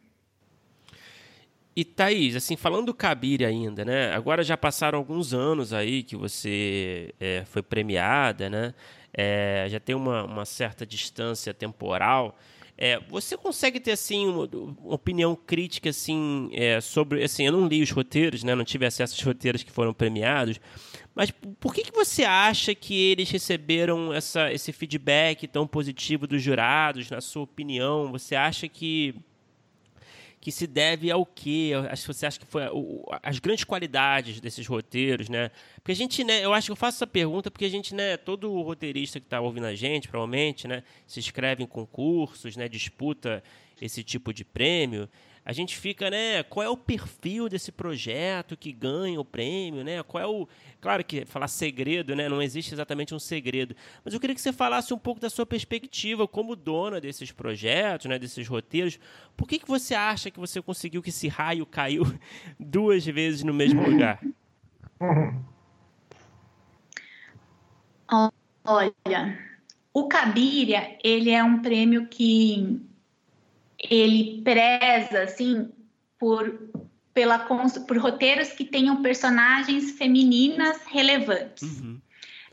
E Thaís, assim, falando do Kabir ainda, né? Agora já passaram alguns anos aí que você é, foi premiada, né? É, já tem uma, uma certa distância temporal. É, você consegue ter assim uma, uma opinião crítica assim é, sobre assim eu não li os roteiros né não tive acesso aos roteiros que foram premiados mas por que, que você acha que eles receberam essa, esse feedback tão positivo dos jurados na sua opinião? Você acha que que se deve ao quê? Que você acha que foi as grandes qualidades desses roteiros, né? Porque a gente, né, eu acho que eu faço essa pergunta porque a gente, né, todo roteirista que está ouvindo a gente, provavelmente, né, se inscreve em concursos, né, disputa esse tipo de prêmio a gente fica, né? Qual é o perfil desse projeto que ganha o prêmio, né? Qual é o. Claro que falar segredo, né? Não existe exatamente um segredo. Mas eu queria que você falasse um pouco da sua perspectiva como dona desses projetos, né? Desses roteiros. Por que, que você acha que você conseguiu que esse raio caiu duas vezes no mesmo lugar? Olha, o Cabiria, ele é um prêmio que ele preza assim por pela por roteiros que tenham personagens femininas relevantes, uhum.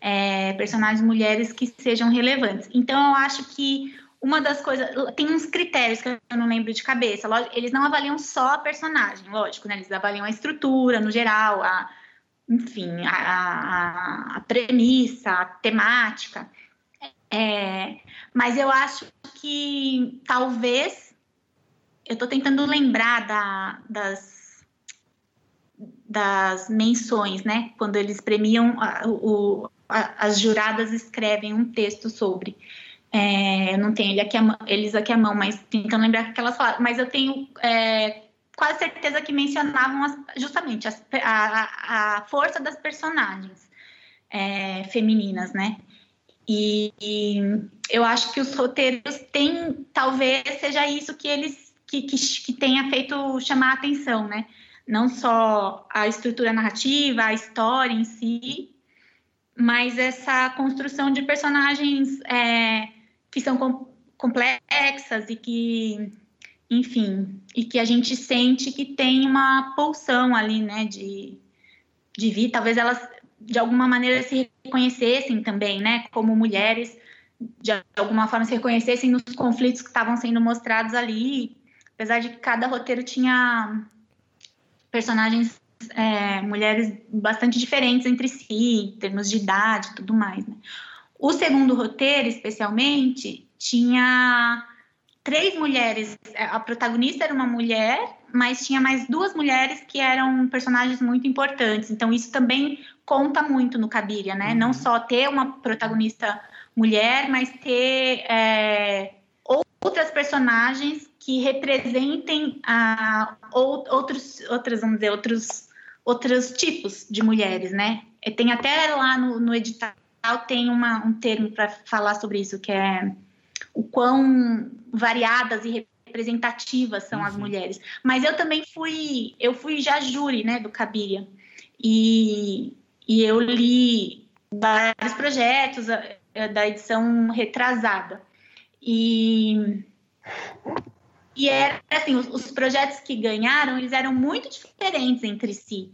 é, personagens mulheres que sejam relevantes. Então eu acho que uma das coisas tem uns critérios que eu não lembro de cabeça. Lógico, eles não avaliam só a personagem, lógico, né? Eles avaliam a estrutura no geral, a enfim, a, a, a premissa, a temática. É, mas eu acho que talvez eu estou tentando lembrar da, das, das menções, né? Quando eles premiam, a, o, a, as juradas escrevem um texto sobre. É, eu não tenho ele aqui a, eles aqui à mão, mas tentando lembrar que elas falaram. Mas eu tenho é, quase certeza que mencionavam as, justamente as, a, a, força das personagens é, femininas, né? E, e, eu acho que os roteiros têm, talvez seja isso que eles que, que, que tenha feito chamar a atenção, né? Não só a estrutura narrativa, a história em si, mas essa construção de personagens é, que são com, complexas e que, enfim, e que a gente sente que tem uma pulsão ali, né, de, de vir. Talvez elas, de alguma maneira, se reconhecessem também, né, como mulheres, de alguma forma se reconhecessem nos conflitos que estavam sendo mostrados ali apesar de que cada roteiro tinha personagens é, mulheres bastante diferentes entre si, em termos de idade e tudo mais. Né? O segundo roteiro, especialmente, tinha três mulheres. A protagonista era uma mulher, mas tinha mais duas mulheres que eram personagens muito importantes. Então, isso também conta muito no Cabiria, né? Uhum. Não só ter uma protagonista mulher, mas ter é, outras personagens que representem a, ou, outros, outras, vamos dizer, outros, outros tipos de mulheres, né? Tem até lá no, no edital tem uma, um termo para falar sobre isso, que é o quão variadas e representativas são uhum. as mulheres. Mas eu também fui, eu fui já júri, né, do Cabiria. E, e eu li vários projetos eh, da edição retrasada. E e era assim, os, os, projetos que ganharam, eles eram muito diferentes entre si.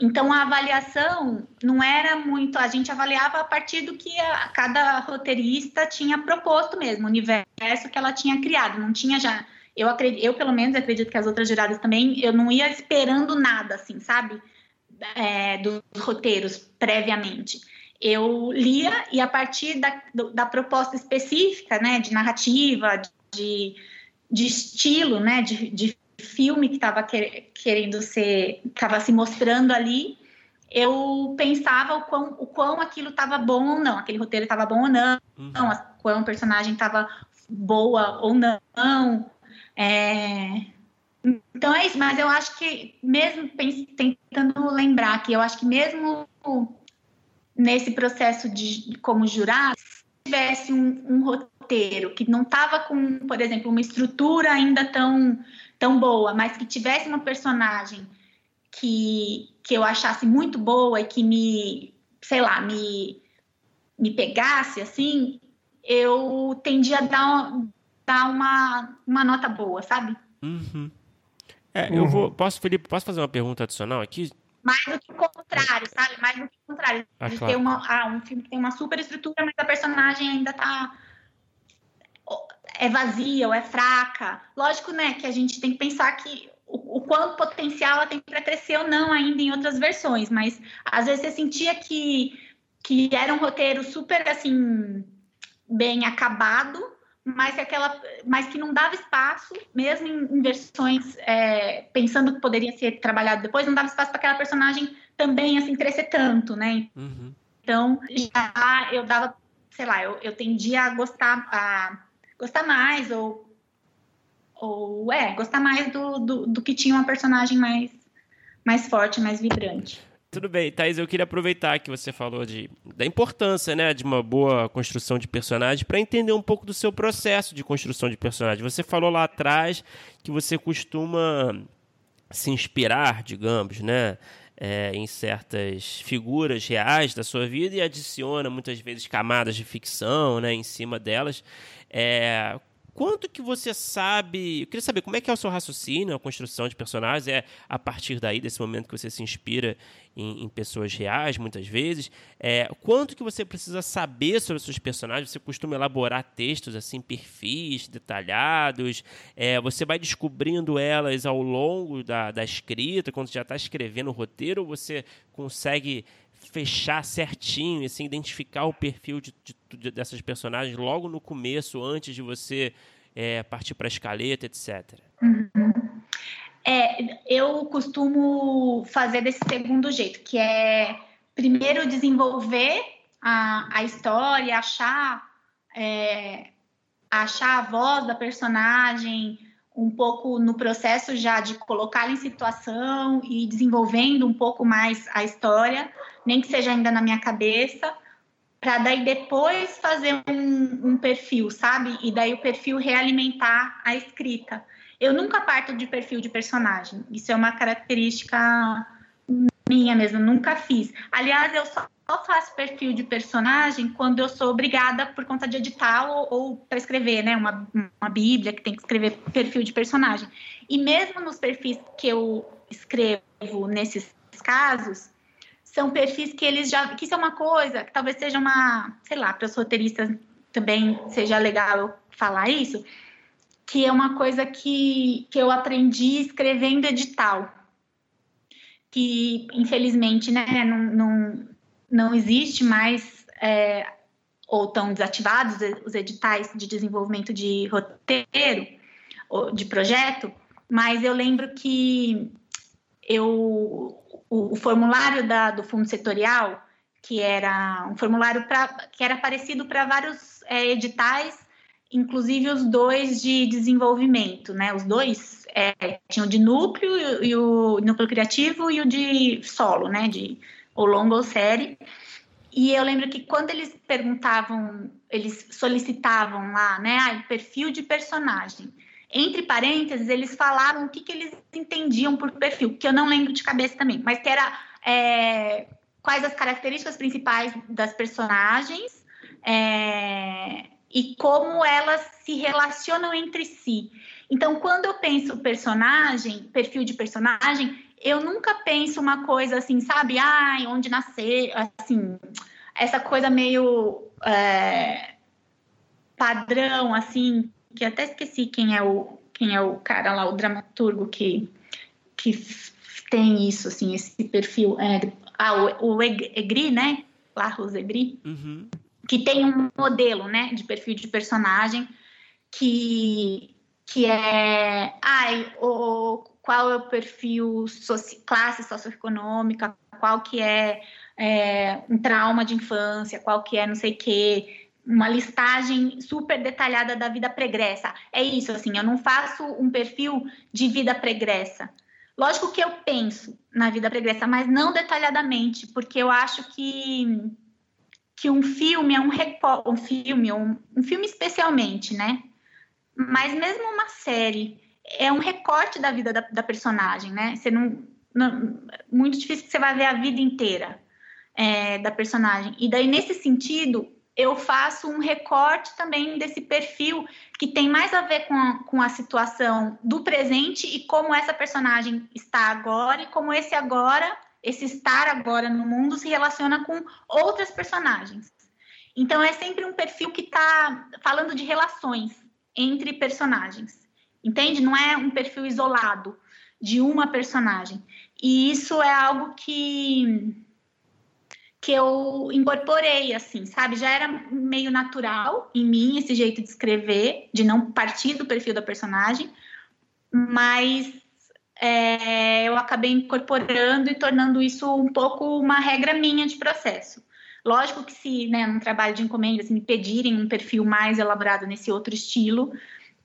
Então a avaliação não era muito, a gente avaliava a partir do que a, cada roteirista tinha proposto mesmo, o universo que ela tinha criado, não tinha já eu acredito, eu pelo menos acredito que as outras juradas também, eu não ia esperando nada assim, sabe? É, dos roteiros previamente. Eu lia e a partir da, da proposta específica, né, de narrativa, de, de estilo, né, de, de filme que estava querendo ser, estava se mostrando ali, eu pensava o quão, o quão aquilo estava bom ou não, aquele roteiro estava bom ou não, uhum. o quão o personagem estava boa ou não. É... Então é isso, mas eu acho que mesmo tentando lembrar que eu acho que mesmo nesse processo de como jurado, se tivesse um, um roteiro roteiro, que não estava com, por exemplo, uma estrutura ainda tão, tão boa, mas que tivesse uma personagem que, que eu achasse muito boa e que me, sei lá, me, me pegasse, assim, eu tendia a dar, dar uma, uma nota boa, sabe? Uhum. É, eu vou. Posso, Felipe, posso fazer uma pergunta adicional aqui? Mais do que o contrário, sabe? Mais do que o contrário. Ah, claro. ter uma, ah, um filme que tem uma super estrutura, mas a personagem ainda tá é vazia ou é fraca. Lógico, né, que a gente tem que pensar que o, o quanto potencial ela tem para crescer ou não ainda em outras versões, mas às vezes você sentia que, que era um roteiro super assim bem acabado, mas que aquela, mas que não dava espaço, mesmo em, em versões é, pensando que poderia ser trabalhado depois, não dava espaço para aquela personagem também assim crescer tanto, né? Uhum. Então já eu dava, sei lá, eu, eu tendia a gostar a gostar mais ou ou é gostar mais do, do, do que tinha uma personagem mais mais forte, mais vibrante. Tudo bem, Thaís, eu queria aproveitar que você falou de, da importância né, de uma boa construção de personagem para entender um pouco do seu processo de construção de personagem. Você falou lá atrás que você costuma se inspirar, digamos, né, é, em certas figuras reais da sua vida e adiciona muitas vezes camadas de ficção né, em cima delas. É, quanto que você sabe. Eu queria saber como é que é o seu raciocínio, a construção de personagens. É a partir daí, desse momento que você se inspira em, em pessoas reais, muitas vezes. É, quanto que você precisa saber sobre os seus personagens? Você costuma elaborar textos, assim, perfis detalhados? É, você vai descobrindo elas ao longo da, da escrita, quando já está escrevendo o roteiro, ou você consegue fechar certinho, assim, identificar o perfil de, de, dessas personagens logo no começo, antes de você é, partir para a escaleta, etc. Uhum. É, eu costumo fazer desse segundo jeito, que é primeiro desenvolver a, a história, achar, é, achar a voz da personagem, um pouco no processo já de colocá-la em situação e desenvolvendo um pouco mais a história, nem que seja ainda na minha cabeça, para daí depois fazer um, um, perfil, sabe? E daí o perfil realimentar a escrita. Eu nunca parto de perfil de personagem. Isso é uma característica minha mesmo, nunca fiz. Aliás, eu só faço perfil de personagem quando eu sou obrigada por conta de edital ou, ou para escrever, né? Uma, uma bíblia que tem que escrever perfil de personagem. E mesmo nos perfis que eu escrevo nesses casos, são perfis que eles já. que isso é uma coisa, que talvez seja uma. sei lá, para os roteiristas também seja legal falar isso, que é uma coisa que, que eu aprendi escrevendo edital que infelizmente né, não, não, não existe mais é, ou estão desativados os editais de desenvolvimento de roteiro ou de projeto, mas eu lembro que eu o, o formulário da, do fundo setorial que era um formulário pra, que era parecido para vários é, editais, inclusive os dois de desenvolvimento, né? Os dois é, tinha o de núcleo e o núcleo criativo e o de solo, né, de ou longa ou série. E eu lembro que quando eles perguntavam, eles solicitavam lá, né, ah, perfil de personagem. Entre parênteses, eles falaram o que, que eles entendiam por perfil, que eu não lembro de cabeça também, mas que era é, quais as características principais das personagens é, e como elas se relacionam entre si. Então, quando eu penso personagem, perfil de personagem, eu nunca penso uma coisa assim, sabe? Ai, onde nascer, assim, essa coisa meio é, padrão, assim, que até esqueci quem é o quem é o cara lá, o dramaturgo que que tem isso, assim, esse perfil. É, ah, o, o Egri, né? Larros Egri, uhum. que tem um modelo, né, de perfil de personagem que que é ai, o, qual é o perfil soci, classe socioeconômica, qual que é, é, um trauma de infância, qual que é não sei o quê, uma listagem super detalhada da vida pregressa. É isso, assim, eu não faço um perfil de vida pregressa. Lógico que eu penso na vida pregressa, mas não detalhadamente, porque eu acho que, que um filme é um, um filme, um, um filme especialmente, né? Mas mesmo uma série é um recorte da vida da, da personagem, né? Você não, não, muito difícil que você vai ver a vida inteira é, da personagem. E daí nesse sentido eu faço um recorte também desse perfil que tem mais a ver com a, com a situação do presente e como essa personagem está agora e como esse agora, esse estar agora no mundo se relaciona com outras personagens. Então é sempre um perfil que está falando de relações entre personagens. Entende? Não é um perfil isolado de uma personagem. E isso é algo que que eu incorporei assim, sabe? Já era meio natural em mim esse jeito de escrever, de não partir do perfil da personagem, mas é, eu acabei incorporando e tornando isso um pouco uma regra minha de processo. Lógico que se, né, num trabalho de encomenda, se me pedirem um perfil mais elaborado nesse outro estilo,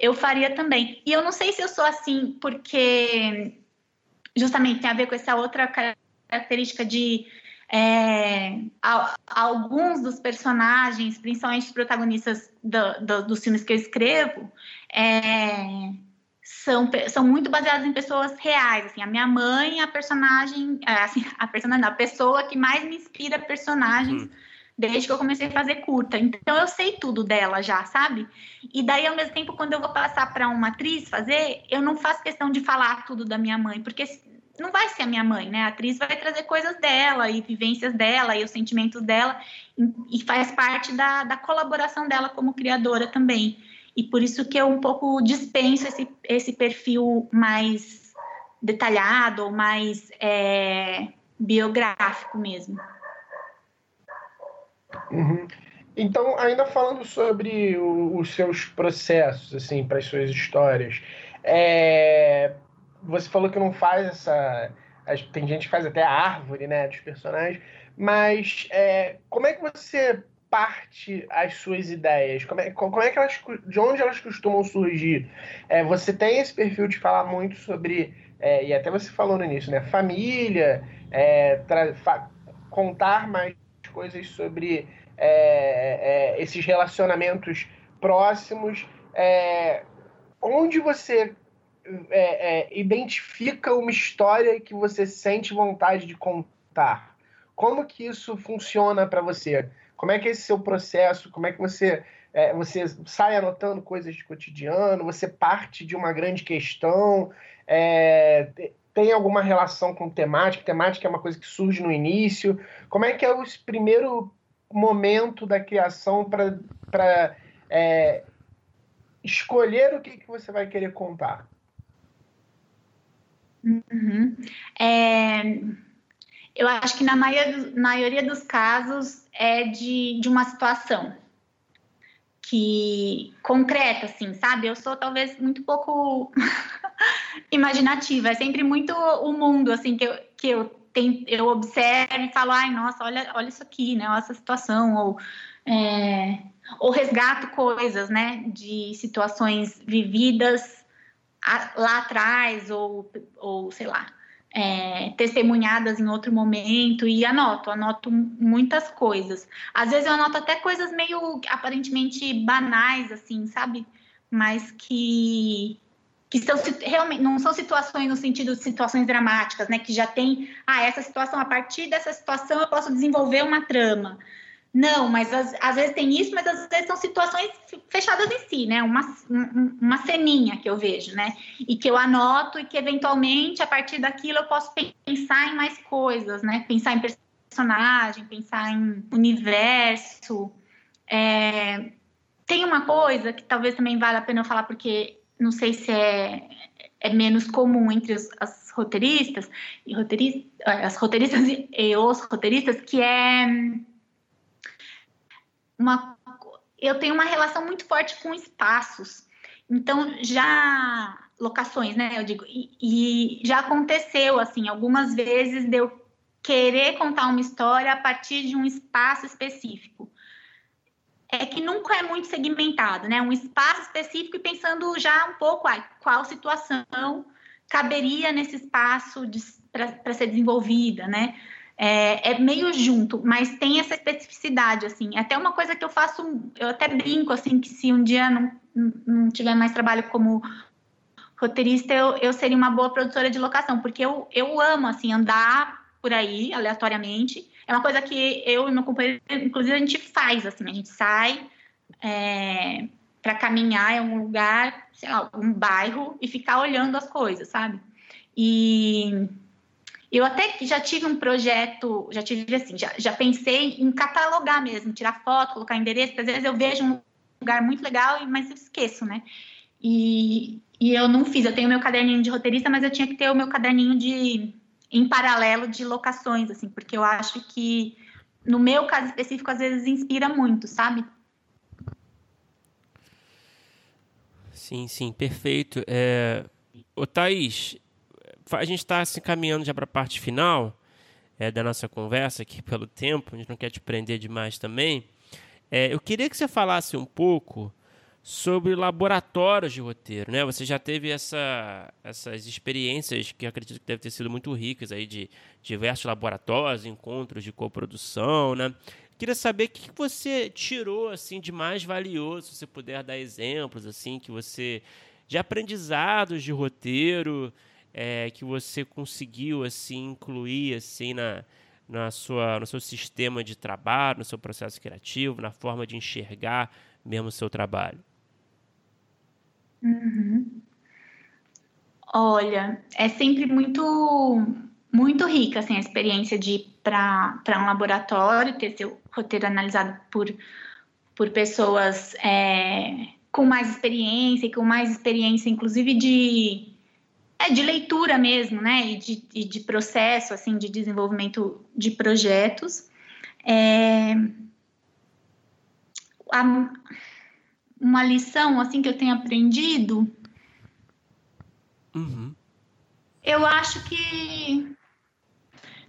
eu faria também. E eu não sei se eu sou assim porque justamente tem a ver com essa outra característica de é, alguns dos personagens, principalmente os protagonistas do, do, dos filmes que eu escrevo, é, são, são muito baseados em pessoas reais. Assim, a minha mãe, a personagem, é, assim, a personagem, a pessoa que mais me inspira personagens. Uhum. Desde que eu comecei a fazer curta. Então eu sei tudo dela já, sabe? E daí, ao mesmo tempo, quando eu vou passar para uma atriz fazer, eu não faço questão de falar tudo da minha mãe, porque não vai ser a minha mãe, né? A atriz vai trazer coisas dela e vivências dela e os sentimentos dela e, faz parte da, da colaboração dela como criadora também. E por isso que eu um pouco dispenso esse, esse perfil mais detalhado, mais é, biográfico mesmo. Uhum. Então, ainda falando sobre o, os seus processos, assim, para as suas histórias, é, você falou que não faz essa. Tem gente que faz até a árvore, né, dos personagens, mas é, como é que você parte as suas ideias? Como é, como é que elas, de onde elas costumam surgir? É, você tem esse perfil de falar muito sobre, é, e até você falou no início, né? Família, é, contar mais coisas sobre é, é, esses relacionamentos próximos. É, onde você identifica uma história que você sente vontade de contar? Como que isso funciona para você? Como é que é esse seu processo? Como é que você é, você sai anotando coisas de cotidiano? Você parte de uma grande questão? É, tem alguma relação com temática? Temática é uma coisa que surge no início. Como é que é o primeiro momento da criação para é, escolher o que, que você vai querer contar? Uhum. É, eu acho que na maioria, maioria dos casos é de, de uma situação que concreta, assim, sabe? Eu sou talvez muito pouco imaginativa, é sempre muito o mundo, assim, que eu, que eu, tenho, eu observo e falo, ai, nossa, olha, olha isso aqui, né? Olha essa situação, ou, é, ou resgato coisas, né? De situações vividas lá atrás, ou, ou sei lá, é, testemunhadas em outro momento e anoto, anoto muitas coisas. Às vezes eu anoto até coisas meio aparentemente banais, assim, sabe? Mas que que são realmente não são situações no sentido de situações dramáticas, né? Que já tem, ah, essa situação a partir dessa situação eu posso desenvolver uma trama. Não, mas às, às, vezes tem isso, mas às vezes são situações fechadas em si, né? Uma, uma ceninha que eu vejo, né? E que eu anoto e que eventualmente a partir daquilo eu posso pensar em mais coisas, né? Pensar em personagem, pensar em universo. É... Tem uma coisa que talvez também vale a pena eu falar, porque não sei se é, é menos comum entre os, as roteiristas e roteiristas, as roteiristas e os roteiristas, que é uma, eu tenho uma relação muito forte com espaços. Então, já locações, né? Eu digo, e, e, já aconteceu assim algumas vezes de eu querer contar uma história a partir de um espaço específico. É que nunca é muito segmentado, né? Um espaço específico e pensando já um pouco ah, qual situação caberia nesse espaço para ser desenvolvida, né? É, é, meio junto, mas tem essa especificidade, assim. Até uma coisa que eu faço, eu até brinco, assim, que se um dia não, não tiver mais trabalho como roteirista, eu, eu seria uma boa produtora de locação, porque eu, eu amo, assim, andar por aí, aleatoriamente. É uma coisa que eu e meu companheiro, inclusive, a gente faz, assim, a gente sai é, para caminhar em algum lugar, sei lá, um bairro, e ficar olhando as coisas, sabe? E eu até já tive um projeto, já tive assim, já, já pensei em catalogar mesmo, tirar foto, colocar endereço, às vezes eu vejo um lugar muito legal, mas eu esqueço, né? E, e eu não fiz, eu tenho meu caderninho de roteirista, mas eu tinha que ter o meu caderninho de em paralelo de locações, assim, porque eu acho que no meu caso específico às vezes inspira muito, sabe? Sim, sim, perfeito. É... Ô, Thaís, a gente está se encaminhando já para a parte final é, da nossa conversa aqui pelo tempo, a gente não quer te prender demais também. É, eu queria que você falasse um pouco sobre laboratórios de roteiro, né? Você já teve essa, essas experiências que acredito que devem ter sido muito ricas aí de diversos laboratórios, encontros de coprodução, né? Queria saber o que você tirou assim de mais valioso, se você puder dar exemplos assim que você de aprendizados de roteiro é, que você conseguiu assim incluir assim na, na sua no seu sistema de trabalho, no seu processo criativo, na forma de enxergar mesmo o seu trabalho. Uhum. Olha, é sempre muito muito rica assim, a experiência de ir para um laboratório, ter seu roteiro analisado por, por pessoas é, com mais experiência, com mais experiência, inclusive de, é, de leitura mesmo, né? E de, e de processo, assim, de desenvolvimento de projetos. É, a, uma lição assim que eu tenho aprendido uhum. eu acho que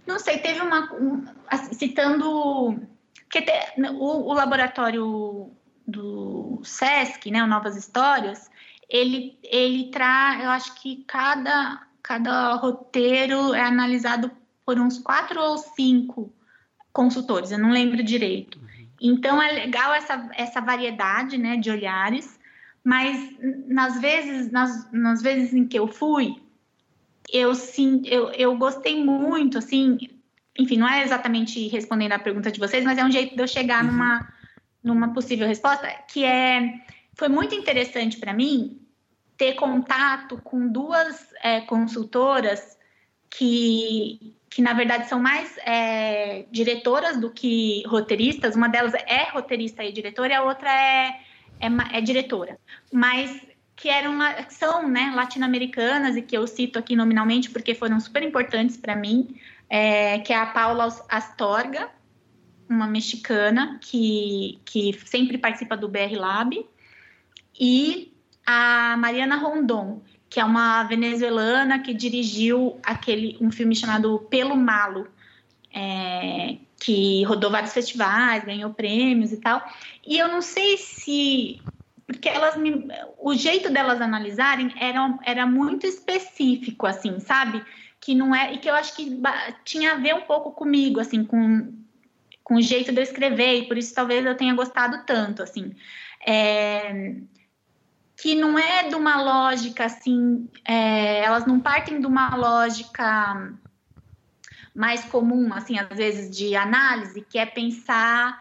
não sei teve uma um, citando que te, o, o, laboratório do Sesc né o Novas Histórias ele ele traz eu acho que cada cada roteiro é analisado por uns quatro ou cinco consultores eu não lembro direito então é legal essa, essa variedade né, de olhares, mas nas vezes, nas, nas vezes em que eu fui, eu sim, eu, eu gostei muito, assim, enfim, não é exatamente respondendo a pergunta de vocês, mas é um jeito de eu chegar uhum. numa, numa possível resposta, que é foi muito interessante para mim ter contato com duas é, consultoras que que na verdade são mais é, diretoras do que roteiristas. Uma delas é roteirista e diretora, e a outra é, é, é diretora. Mas que eram são né, latino-americanas e que eu cito aqui nominalmente porque foram super importantes para mim, é, que é a Paula Astorga, uma mexicana que, que sempre participa do BR Lab, e a Mariana Rondon, que é uma venezuelana que dirigiu aquele um filme chamado Pelo Malo, é, que rodou vários festivais, ganhou prêmios e tal. E eu não sei se porque elas me, o jeito delas analisarem era, era muito específico, assim, sabe? Que não é e que eu acho que tinha a ver um pouco comigo, assim, com, com o jeito de eu escrever e por isso talvez eu tenha gostado tanto, assim. É, que não é de uma lógica assim, é, elas não partem de uma lógica mais comum, assim, às vezes de análise, que é pensar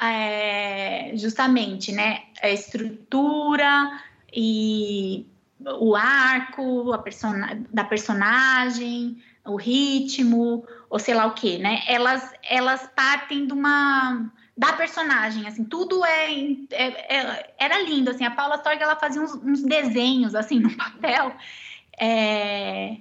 é, justamente, né, a estrutura e o arco a persona, da personagem, o ritmo, ou sei lá o que, né? Elas, elas partem de uma da personagem, assim, tudo é, é, é, era lindo, assim, a Paula Storg, ela fazia uns, uns desenhos, assim, no papel, é,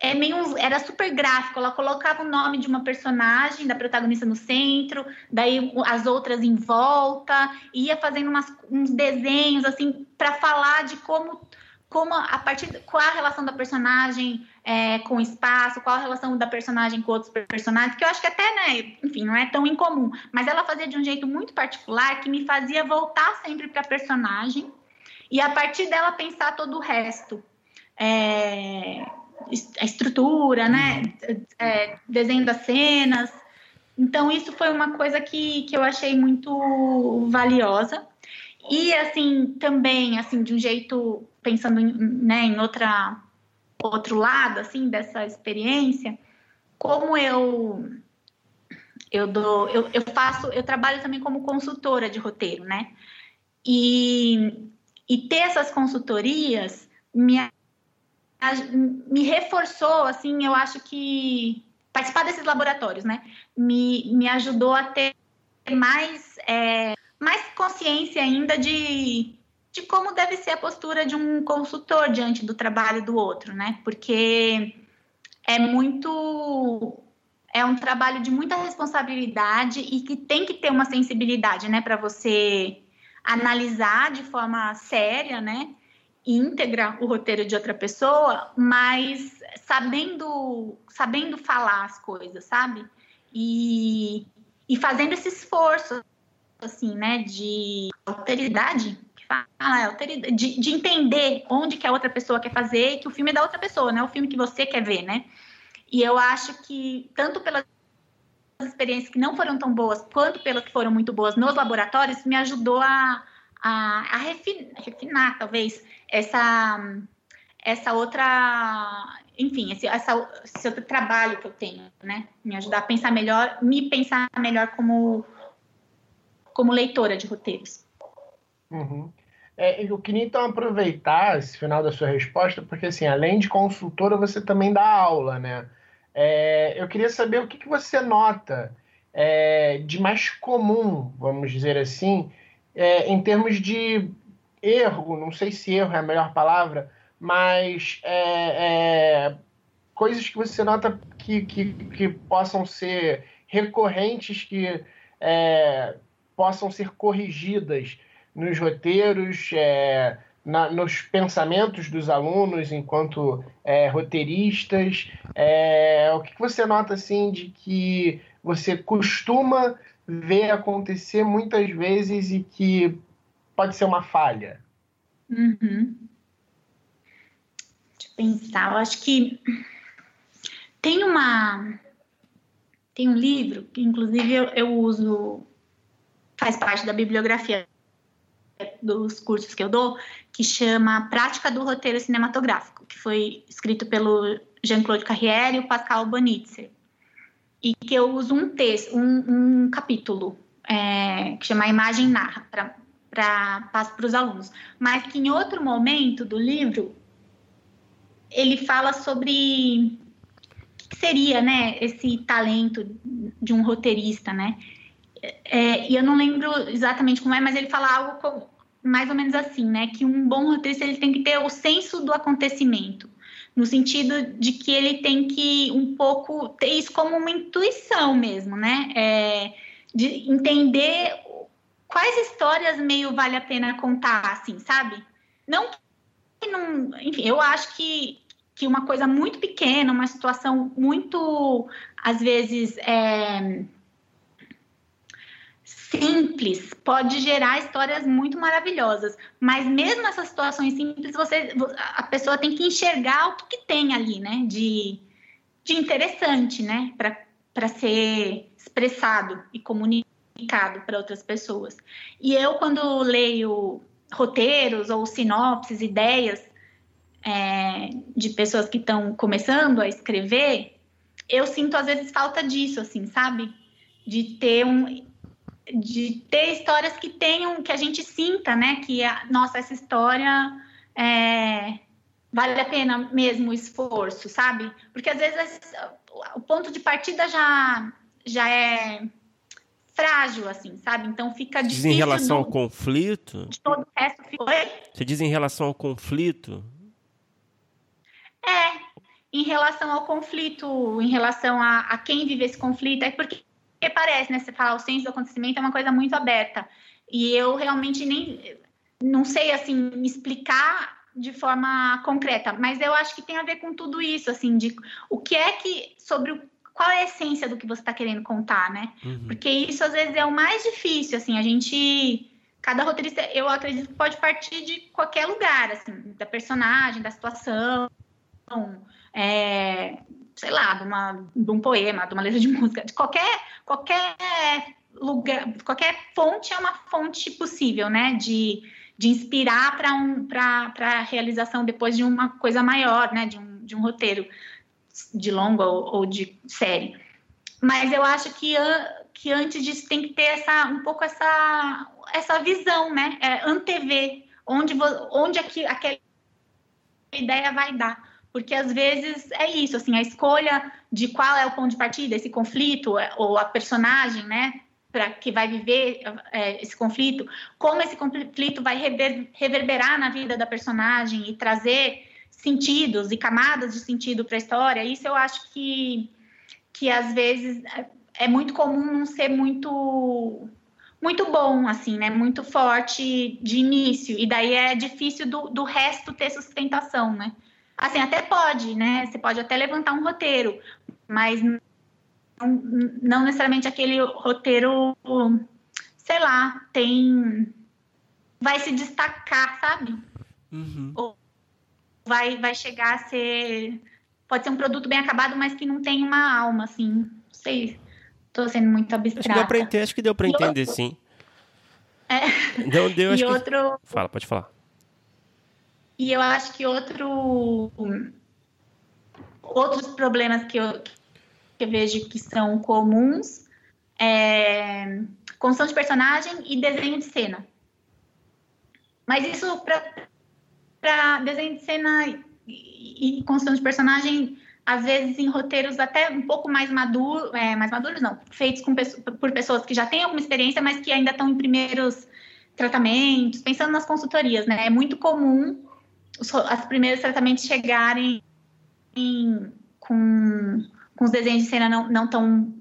é meio, era super gráfico, ela colocava o nome de uma personagem, da protagonista no centro, daí as outras em volta, ia fazendo umas, uns desenhos, assim, para falar de como como a partir qual a relação da personagem é, com o espaço, qual a relação da personagem com outros personagens, que eu acho que até, né, enfim, não é tão incomum, mas ela fazia de um jeito muito particular que me fazia voltar sempre para a personagem e a partir dela pensar todo o resto. É, a estrutura, né, é, desenho das cenas. Então, isso foi uma coisa que, que eu achei muito valiosa. E, assim, também, assim, de um jeito pensando em, né, em outra, outro lado, assim, dessa experiência, como eu eu dou, eu, eu faço, eu trabalho também como consultora de roteiro, né? E, e ter essas consultorias me, me reforçou, assim, eu acho que participar desses laboratórios, né? Me, me ajudou a ter mais, é, mais consciência ainda de de como deve ser a postura de um consultor diante do trabalho do outro, né? Porque é muito é um trabalho de muita responsabilidade e que tem que ter uma sensibilidade, né, para você analisar de forma séria, né? íntegra o roteiro de outra pessoa, mas sabendo, sabendo falar as coisas, sabe? E, e fazendo esse esforço, assim, né, de alteridade, alteridade, de, de entender onde que a outra pessoa quer fazer, que o filme é da outra pessoa, não é o filme que você quer ver, né? E eu acho que, tanto pelas experiências que não foram tão boas, quanto pelas que foram muito boas nos laboratórios, me ajudou a, a, a refinar, refinar, talvez, essa, essa outra, enfim, esse, essa, esse outro trabalho que eu tenho, né? Me ajudar a pensar melhor, me pensar melhor como, como leitora de roteiros. Uhum. É, eu queria então aproveitar esse final da sua resposta, porque assim, além de consultora, você também dá aula, né? É, eu queria saber o que, que você nota é, de mais comum, vamos dizer assim, é, em termos de erro, não sei se erro é a melhor palavra, mas é, é, coisas que você nota que, que, que possam ser recorrentes, que possam ser corrigidas nos roteiros, é, na, nos pensamentos dos alunos enquanto é, roteiristas? É, o que, você nota assim de que você costuma ver acontecer muitas vezes e que pode ser uma falha? Uhum. Deixa eu pensar, eu acho que tem uma tem um livro que inclusive eu, eu uso faz parte da bibliografia dos cursos que eu dou, que chama Prática do Roteiro Cinematográfico, que foi escrito pelo Jean-Claude Carrière e o Pascal Bonitzer. E que eu uso um texto, um, um capítulo, é, que chama Imagem Narra, para para os alunos. Mas que em outro momento do livro, ele fala sobre o que seria né, esse talento de um roteirista, né? É, e eu não lembro exatamente como é, mas ele fala algo como, mais ou menos assim, né? Que um bom roteirista ele tem que ter o senso do acontecimento, no sentido de que ele tem que um pouco ter isso como uma intuição mesmo, né? É, de entender quais histórias meio vale a pena contar, assim, sabe? Não que não, enfim, eu acho que que uma coisa muito pequena, uma situação muito, às vezes, é, simples pode gerar histórias muito maravilhosas, mas mesmo essas situações simples, você, a pessoa tem que enxergar o que, que tem ali, né, de, de interessante, né, para ser expressado e comunicado para outras pessoas. E eu, quando leio roteiros ou sinopses, ideias é, de pessoas que estão começando a escrever, eu sinto às vezes falta disso, assim, sabe? De ter um de ter histórias que tenham, que a gente sinta, né? Que, a, nossa, essa história é, vale a pena mesmo o esforço, sabe? Porque às vezes o ponto de partida já, já é frágil, assim, sabe? Então fica difícil. Diz em relação ao conflito? De todo o resto foi. Você diz em relação ao conflito? É, em relação ao conflito, em relação a, a quem vive esse conflito, é porque porque parece, né? Você falar o senso do acontecimento é uma coisa muito aberta. E eu realmente nem não sei assim me explicar de forma concreta, mas eu acho que tem a ver com tudo isso, assim, de o que é que sobre o, qual é a essência do que você está querendo contar, né? Uhum. Porque isso às vezes é o mais difícil, assim, a gente cada roteirista, eu acredito que pode partir de qualquer lugar, assim, da personagem, da situação, é, sei lá, de, uma, de um poema, de uma letra de música, de qualquer, qualquer lugar, qualquer fonte é uma fonte possível, né? De, de inspirar para um, a realização depois de uma coisa maior, né? De um, de um roteiro de longa ou, ou de série. Mas eu acho que, que antes disso tem que ter essa, um pouco essa, essa visão, né? É, antever onde, onde aqui, aquela ideia vai dar porque às vezes é isso, assim, a escolha de qual é o ponto de partida, esse conflito, é, ou a personagem, né, para que vai viver é, esse conflito, como esse conflito vai rever, reverberar na vida da personagem e trazer sentidos e camadas de sentido para a história, isso eu acho que, que às vezes é, é muito comum não ser muito muito bom, assim, né? Muito forte de início. E daí é difícil do, do resto ter sustentação, né? Assim, até pode, né? Você pode até levantar um roteiro, mas não, não necessariamente aquele roteiro, sei lá, tem. vai se destacar, sabe? Uhum. Ou vai, vai chegar a ser. Pode ser um produto bem acabado, mas que não tem uma alma, assim. Não sei. Tô sendo muito abstrata. Acho que deu pra entender, acho que deu pra entender outro... sim. É. Deu, deu, e outro... Que... Fala, pode falar. E eu acho que outro outros problemas que eu, que eu vejo que são comuns é construção de personagem e desenho de cena. Mas isso para desenho de cena e, e construção de personagem, às vezes em roteiros até um pouco mais maduros, é, mais maduros não, feitos com, por pessoas que já têm alguma experiência, mas que ainda estão em primeiros tratamentos, pensando nas consultorias, né? É muito comum os, os primeiros tratamentos chegarem em, com, com os desenhos de cena não, não tão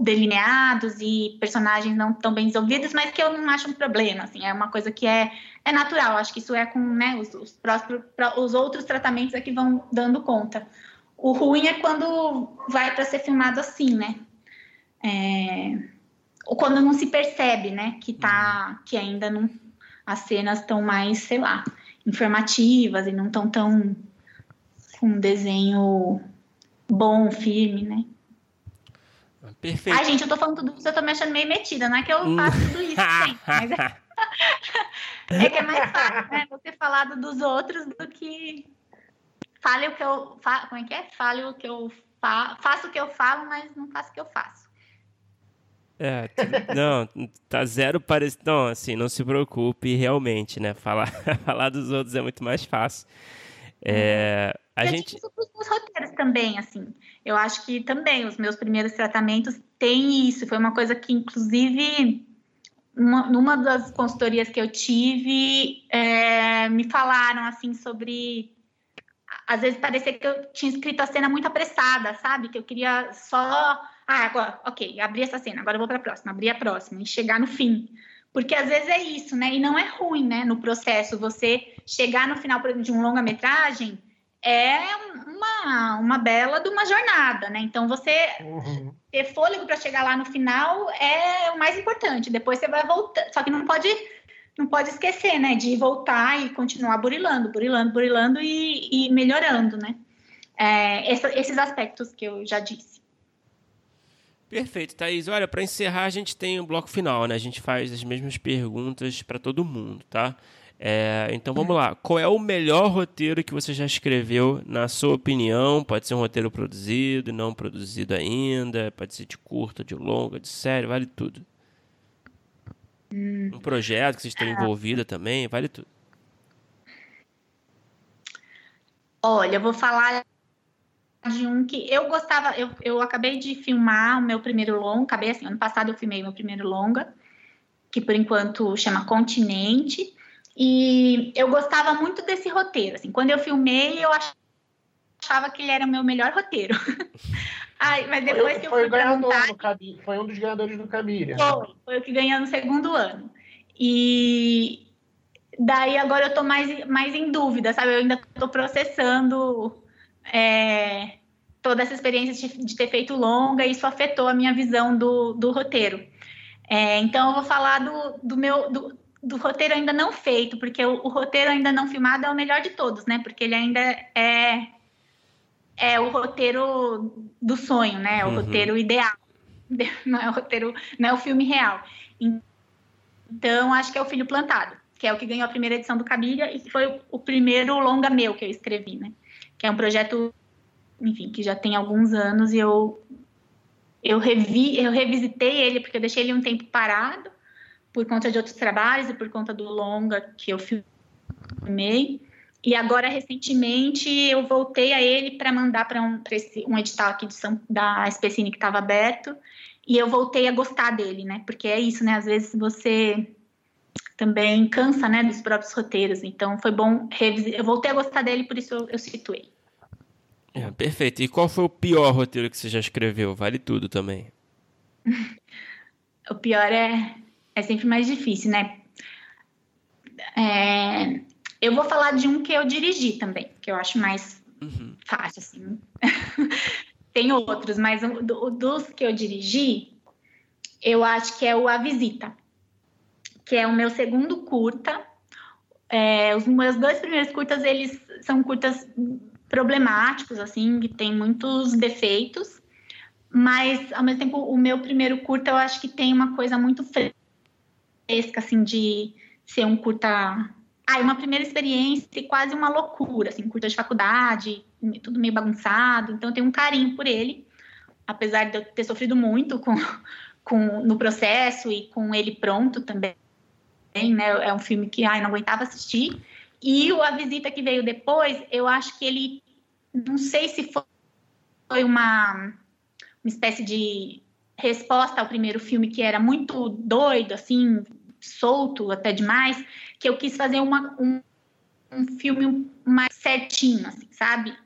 delineados e personagens não tão bem desenvolvidos, mas que eu não acho um problema, assim, é uma coisa que é, é natural, acho que isso é com, né, os, os, próximos, os outros tratamentos é que vão dando conta. O ruim é quando vai para ser filmado assim, né, é, ou quando não se percebe, né, que tá, que ainda não, as cenas estão mais, sei lá, informativas e não estão tão com um desenho bom, firme, né? Perfeito. Ai, gente, eu tô falando tudo isso, eu tô me achando meio metida, não é que eu faço tudo isso sempre, mas é... é que é mais fácil, né? Você falar dos outros do que fale o que eu fa... como é que é? Fale o que eu fa... faço o que eu falo, mas não faço o que eu faço. É, não, tá zero parecido. Não, assim, não se preocupe, realmente, né? Falar, falar dos outros é muito mais fácil. É, a eu gente... isso os roteiros também, assim. Eu acho que também os meus primeiros tratamentos têm isso. Foi uma coisa que, inclusive, uma, numa das consultorias que eu tive, é, me falaram, assim, sobre às vezes parecia que eu tinha escrito a cena muito apressada, sabe? Que eu queria só ah, agora, ok, abri essa cena, agora eu vou para a próxima, abrir a próxima e chegar no fim. Porque às vezes é isso, né? E não é ruim, né? No processo, você chegar no final de um longa-metragem é uma, uma bela de uma jornada, né? Então você uhum. ter fôlego para chegar lá no final é o mais importante. Depois você vai voltar, só que não pode não pode esquecer, né? De voltar e continuar burilando, burilando, burilando e, e melhorando, né? É, essa, esses aspectos que eu já disse. Perfeito, Thaís. Olha, para encerrar, a gente tem um bloco final, né? A gente faz as mesmas perguntas para todo mundo, tá? É, então vamos lá. Qual é o melhor roteiro que você já escreveu, na sua opinião? Pode ser um roteiro produzido, não produzido ainda, pode ser de curta, de longa, de série, vale tudo. Hum. Um projeto que você esteja ah. envolvida também, vale tudo. Olha, eu vou falar de um que eu gostava, eu, eu acabei de filmar o meu primeiro longa, acabei assim, ano passado eu filmei meu primeiro longa, que por enquanto chama Continente, e eu gostava muito desse roteiro, assim, quando eu filmei eu achava que ele era o meu melhor roteiro. Ai, mas depois foi, que eu foi fui ganhador Foi um dos ganhadores do Cabiria. Foi, foi o que ganhou no segundo ano. E daí agora eu tô mais, mais em dúvida, sabe? Eu ainda tô processando é, toda essa experiência de, de, ter feito longa, isso afetou a minha visão do, do roteiro. É, então, eu vou falar do, do meu do, do, roteiro ainda não feito, porque o, o, roteiro ainda não filmado é o melhor de todos, né? Porque ele ainda é, é o roteiro do sonho, né? É o uhum. roteiro ideal. Não é o roteiro, não é o filme real. Então, acho que é o Filho Plantado, que é o que ganhou a primeira edição do Cabilha e foi o primeiro longa meu que eu escrevi, né? Que é um projeto, enfim, que já tem alguns anos e eu eu revi, eu revisitei ele porque eu deixei ele um tempo parado por conta de outros trabalhos e por conta do longa que eu filmei. E agora, recentemente, eu voltei a ele para mandar para um, um edital aqui de São, da Especine que estava aberto. E eu voltei a gostar dele, né? Porque é isso, né? Às vezes você também cansa, né, dos próprios roteiros. Então foi bom revisar. Eu voltei a gostar dele, por isso eu, eu situei. É, perfeito. E qual foi o pior roteiro que você já escreveu? Vale tudo também. o pior é, é sempre mais difícil, né? É, eu vou falar de um que eu dirigi também, que eu acho mais uhum. fácil, assim. Tem outros, mas um, do, dos que eu dirigi, eu acho que é o A Visita, que é o meu segundo curta. É, os meus dois primeiros curtas, eles são curtas problemáticos, assim, que tem muitos defeitos, mas, ao mesmo tempo, o meu primeiro curta, eu acho que tem uma coisa muito fresca, assim, de ser um curta... Ah, uma primeira experiência e quase uma loucura, assim, curta de faculdade, tudo meio bagunçado, então eu tenho um carinho por ele, apesar de eu ter sofrido muito com, com no processo e com ele pronto também, né? É um filme que ai, não aguentava assistir. E a visita que veio depois, eu acho que ele, não sei se foi uma, uma espécie de resposta ao primeiro filme que era muito doido, assim, solto até demais, que eu quis fazer uma, um, um filme mais certinho, assim, sabe?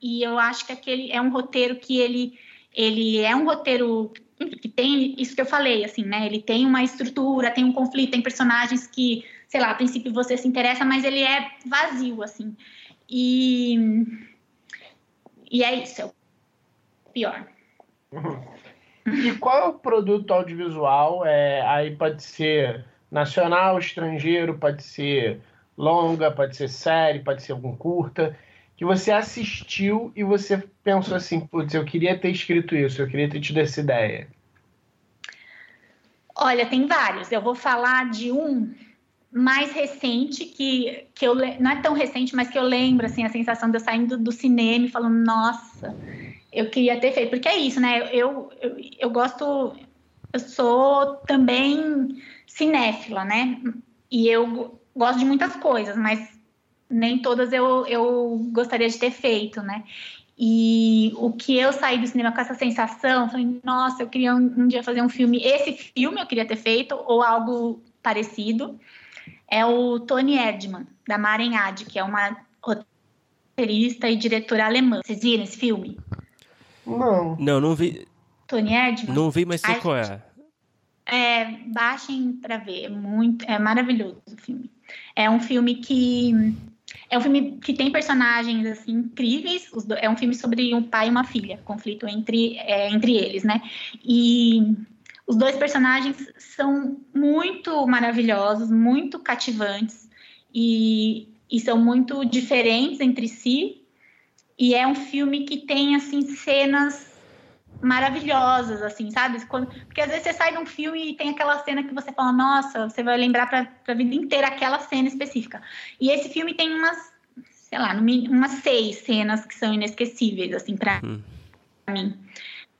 E eu acho que aquele é um roteiro que ele, ele é um roteiro que tem isso que eu falei, assim, né? Ele tem uma estrutura, tem um conflito, tem personagens que, sei lá, a princípio você se interessa, mas ele é vazio, assim. E, e é isso, é o pior. Uhum. E qual é o produto audiovisual? É, aí pode ser nacional, estrangeiro, pode ser longa, pode ser série, pode ser algum curta que você assistiu e você pensou assim, putz, eu queria ter escrito isso, eu queria ter tido essa ideia? Olha, tem vários. Eu vou falar de um mais recente que, que eu não é tão recente, mas que eu lembro assim a sensação de eu saindo do cinema e falando, nossa, eu queria ter feito, porque é isso, né? Eu, eu, eu gosto, eu sou também cinéfila, né? E eu gosto de muitas coisas, mas nem todas eu, eu gostaria de ter feito, né? E o que eu saí do cinema com essa sensação, falei, nossa, eu queria um, um dia fazer um filme, esse filme eu queria ter feito, ou algo parecido, é o Tony Erdmann, da Maren Ad, que é uma roteirista e diretora alemã. Vocês viram esse filme? Não. Não, não vi. Tony Erdmann? Não vi, mas sei Ai, qual é. É, baixem para ver, é muito, é maravilhoso o filme. É um filme que é um filme que tem personagens assim incríveis. é um filme sobre um pai e uma filha, conflito entre, é, entre eles, né? E os dois personagens são muito maravilhosos, muito cativantes e, e são muito diferentes entre si. E é um filme que tem assim cenas maravilhosas, assim, sabe? Quando, porque às vezes você sai de um filme e tem aquela cena que você fala, nossa, você vai lembrar para a vida inteira aquela cena específica. E esse filme tem umas, sei lá, umas seis cenas que são inesquecíveis, assim, para hum. mim.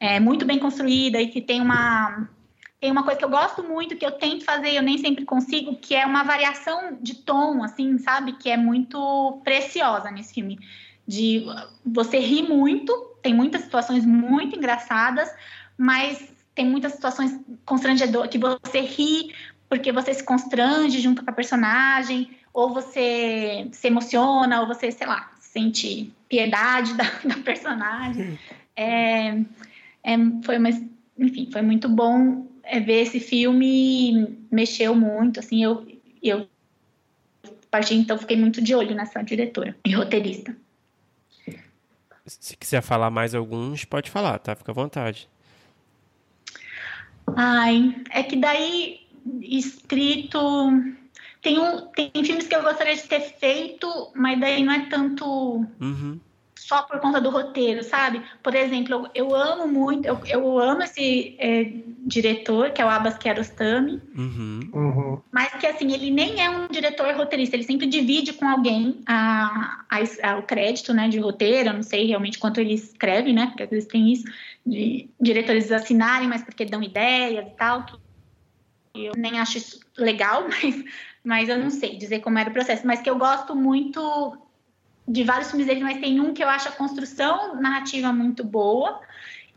É muito bem construída e que tem uma tem uma coisa que eu gosto muito, que eu tento fazer e eu nem sempre consigo, que é uma variação de tom, assim, sabe? Que é muito preciosa nesse filme. De você rir muito, tem muitas situações muito engraçadas, mas tem muitas situações constrangedoras que você ri porque você se constrange junto com a personagem, ou você se emociona, ou você, sei lá, sente piedade da, da personagem. É, é, foi uma, enfim, foi muito bom é, ver esse filme, mexeu muito, assim, eu, eu parti, então fiquei muito de olho nessa diretora e roteirista. Se quiser falar mais alguns, pode falar, tá? Fica à vontade. Ai, é que daí escrito tem um tem filmes que eu gostaria de ter feito, mas daí não é tanto uhum só por conta do roteiro, sabe? Por exemplo, eu, eu amo muito, eu, eu amo esse é, diretor, que é o Abbas Kiarostami, uhum. Uhum. mas que, assim, ele nem é um diretor roteirista, ele sempre divide com alguém a, a, a, o crédito, né, de roteiro, eu não sei realmente quanto ele escreve, né, porque às vezes tem isso, de diretores assinarem, mas porque dão ideias e tal, que eu nem acho isso legal, mas, mas eu não sei dizer como era o processo, mas que eu gosto muito de vários filmes dele, mas tem um que eu acho a construção narrativa muito boa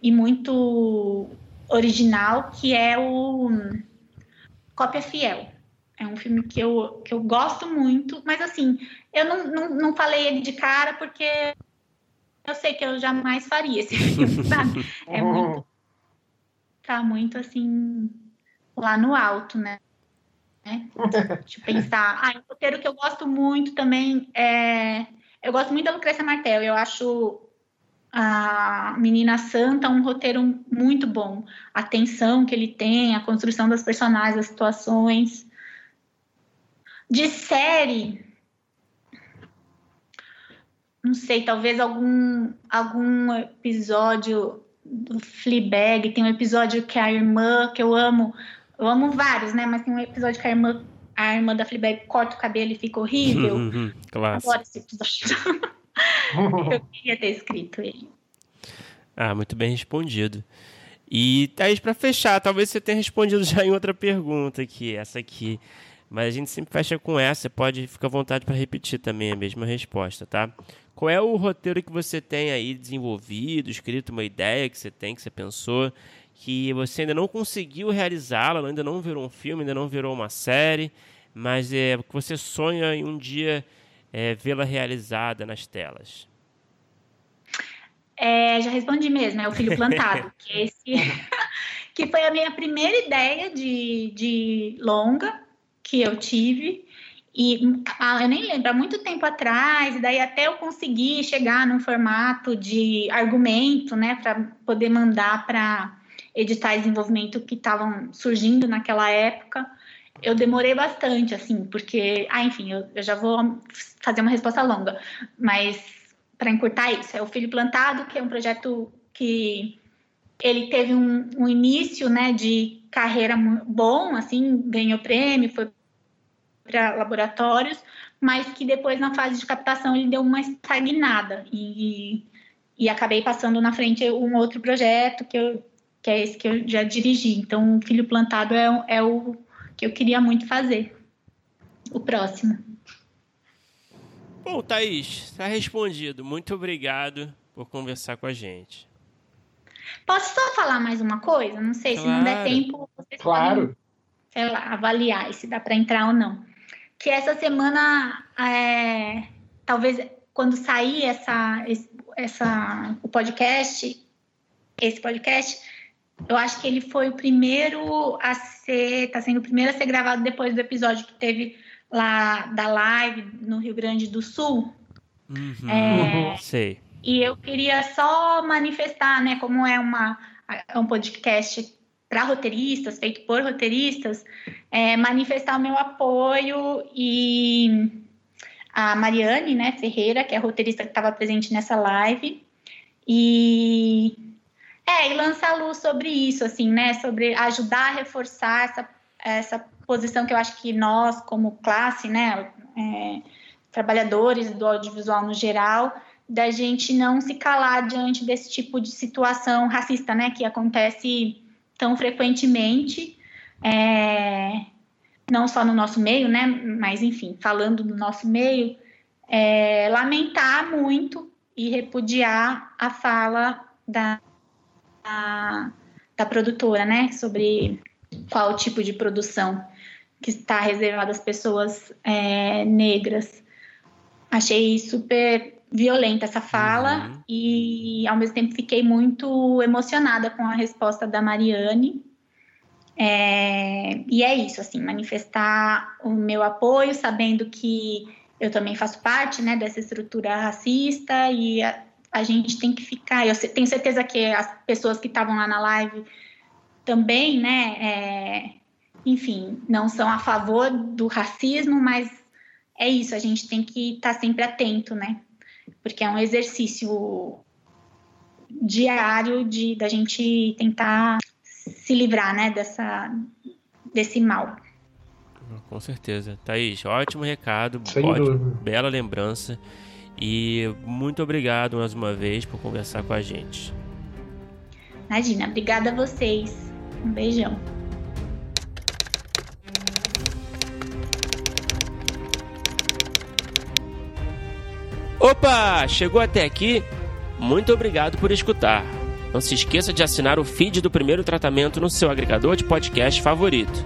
e muito original, que é o Cópia Fiel. É um filme que eu, que eu gosto muito, mas assim, eu não, não, não falei ele de cara porque eu sei que eu jamais faria esse filme, sabe? É muito. Tá muito assim lá no alto, né? Deixa eu pensar. Ah, um roteiro que eu gosto muito também é. Eu gosto muito da Lucrécia Martel. Eu acho a Menina Santa um roteiro muito bom. A tensão que ele tem, a construção das personagens, as situações. De série, não sei, talvez algum, algum episódio do Fleabag, tem um episódio que a irmã, que eu amo, eu amo vários, né? Mas tem um episódio que a irmã, a irmã da Fleabag corta o cabelo e fica horrível. claro. Adoro esse episódio. eu queria ter escrito ele. Ah, muito bem respondido. E, Thaís, para fechar, talvez você tenha respondido já em outra pergunta aqui, essa aqui. Mas a gente sempre fecha com essa, você pode ficar à vontade para repetir também a mesma resposta, tá? Qual é o roteiro que você tem aí desenvolvido, escrito, uma ideia que você tem, que você pensou, que você ainda não conseguiu realizá-la, ainda não virou um filme, ainda não virou uma série, mas é que você sonha em um dia é, vê-la realizada nas telas? É, já respondi mesmo, é o Filho Plantado, que, esse, que foi a minha primeira ideia de, de longa que eu tive. E ah, eu nem lembro, há muito tempo atrás, e daí até eu consegui chegar num formato de argumento, né, para poder mandar para editais de desenvolvimento que estavam surgindo naquela época. Eu demorei bastante, assim, porque, ah, enfim, eu, eu já vou fazer uma resposta longa, mas para encurtar isso, é o Filho Plantado, que é um projeto que ele teve um, um início, né, de carreira bom, assim, ganhou prêmio, foi para laboratórios, mas que depois na fase de captação ele deu uma estagnada e, e acabei passando na frente um outro projeto que, eu, que é esse que eu já dirigi. Então, o Filho Plantado é, é o que eu queria muito fazer. O próximo. Bom, Thaís, está respondido. Muito obrigado por conversar com a gente. Posso só falar mais uma coisa? Não sei, claro. se não der tempo, vocês claro. podem, sei lá, avaliar se dá para entrar ou não que essa semana, é, talvez quando sair essa, essa, o podcast, esse podcast, eu acho que ele foi o primeiro a ser, está sendo o primeiro a ser gravado depois do episódio que teve lá da live no Rio Grande do Sul. Uhum, é, sei. E eu queria só manifestar, né, como é uma é um podcast para roteiristas, feito por roteiristas, é, manifestar o meu apoio e a Mariane né, Ferreira, que é a roteirista que estava presente nessa live, e, é, e lançar luz sobre isso, assim, né, sobre ajudar a reforçar essa, essa posição que eu acho que nós, como classe, né, é, trabalhadores do audiovisual no geral, da gente não se calar diante desse tipo de situação racista, né, que acontece tão frequentemente, é, não só no nosso meio, né, mas enfim, falando do nosso meio, é, lamentar muito e repudiar a fala da, da, da produtora, né, sobre qual tipo de produção que está reservada às pessoas é, negras. Achei super violenta essa fala uhum. e ao mesmo tempo fiquei muito emocionada com a resposta da Mariane. É, e é isso, assim, manifestar o meu apoio, sabendo que eu também faço parte, né, dessa estrutura racista e a, a gente tem que ficar. Eu tenho certeza que as pessoas que estavam lá na live também, né, é, enfim, não são a favor do racismo, mas é isso, a gente tem que estar tá sempre atento, né? porque é um exercício diário de da gente tentar se livrar, né, dessa desse mal. Com certeza. Thaís, ótimo recado, ótimo, bela lembrança. E muito obrigado mais uma vez por conversar com a gente. Imagina, obrigada a vocês. Um beijão. Opa! Chegou até aqui? Muito obrigado por escutar. Não se esqueça de assinar o feed do primeiro tratamento no seu agregador de podcast favorito.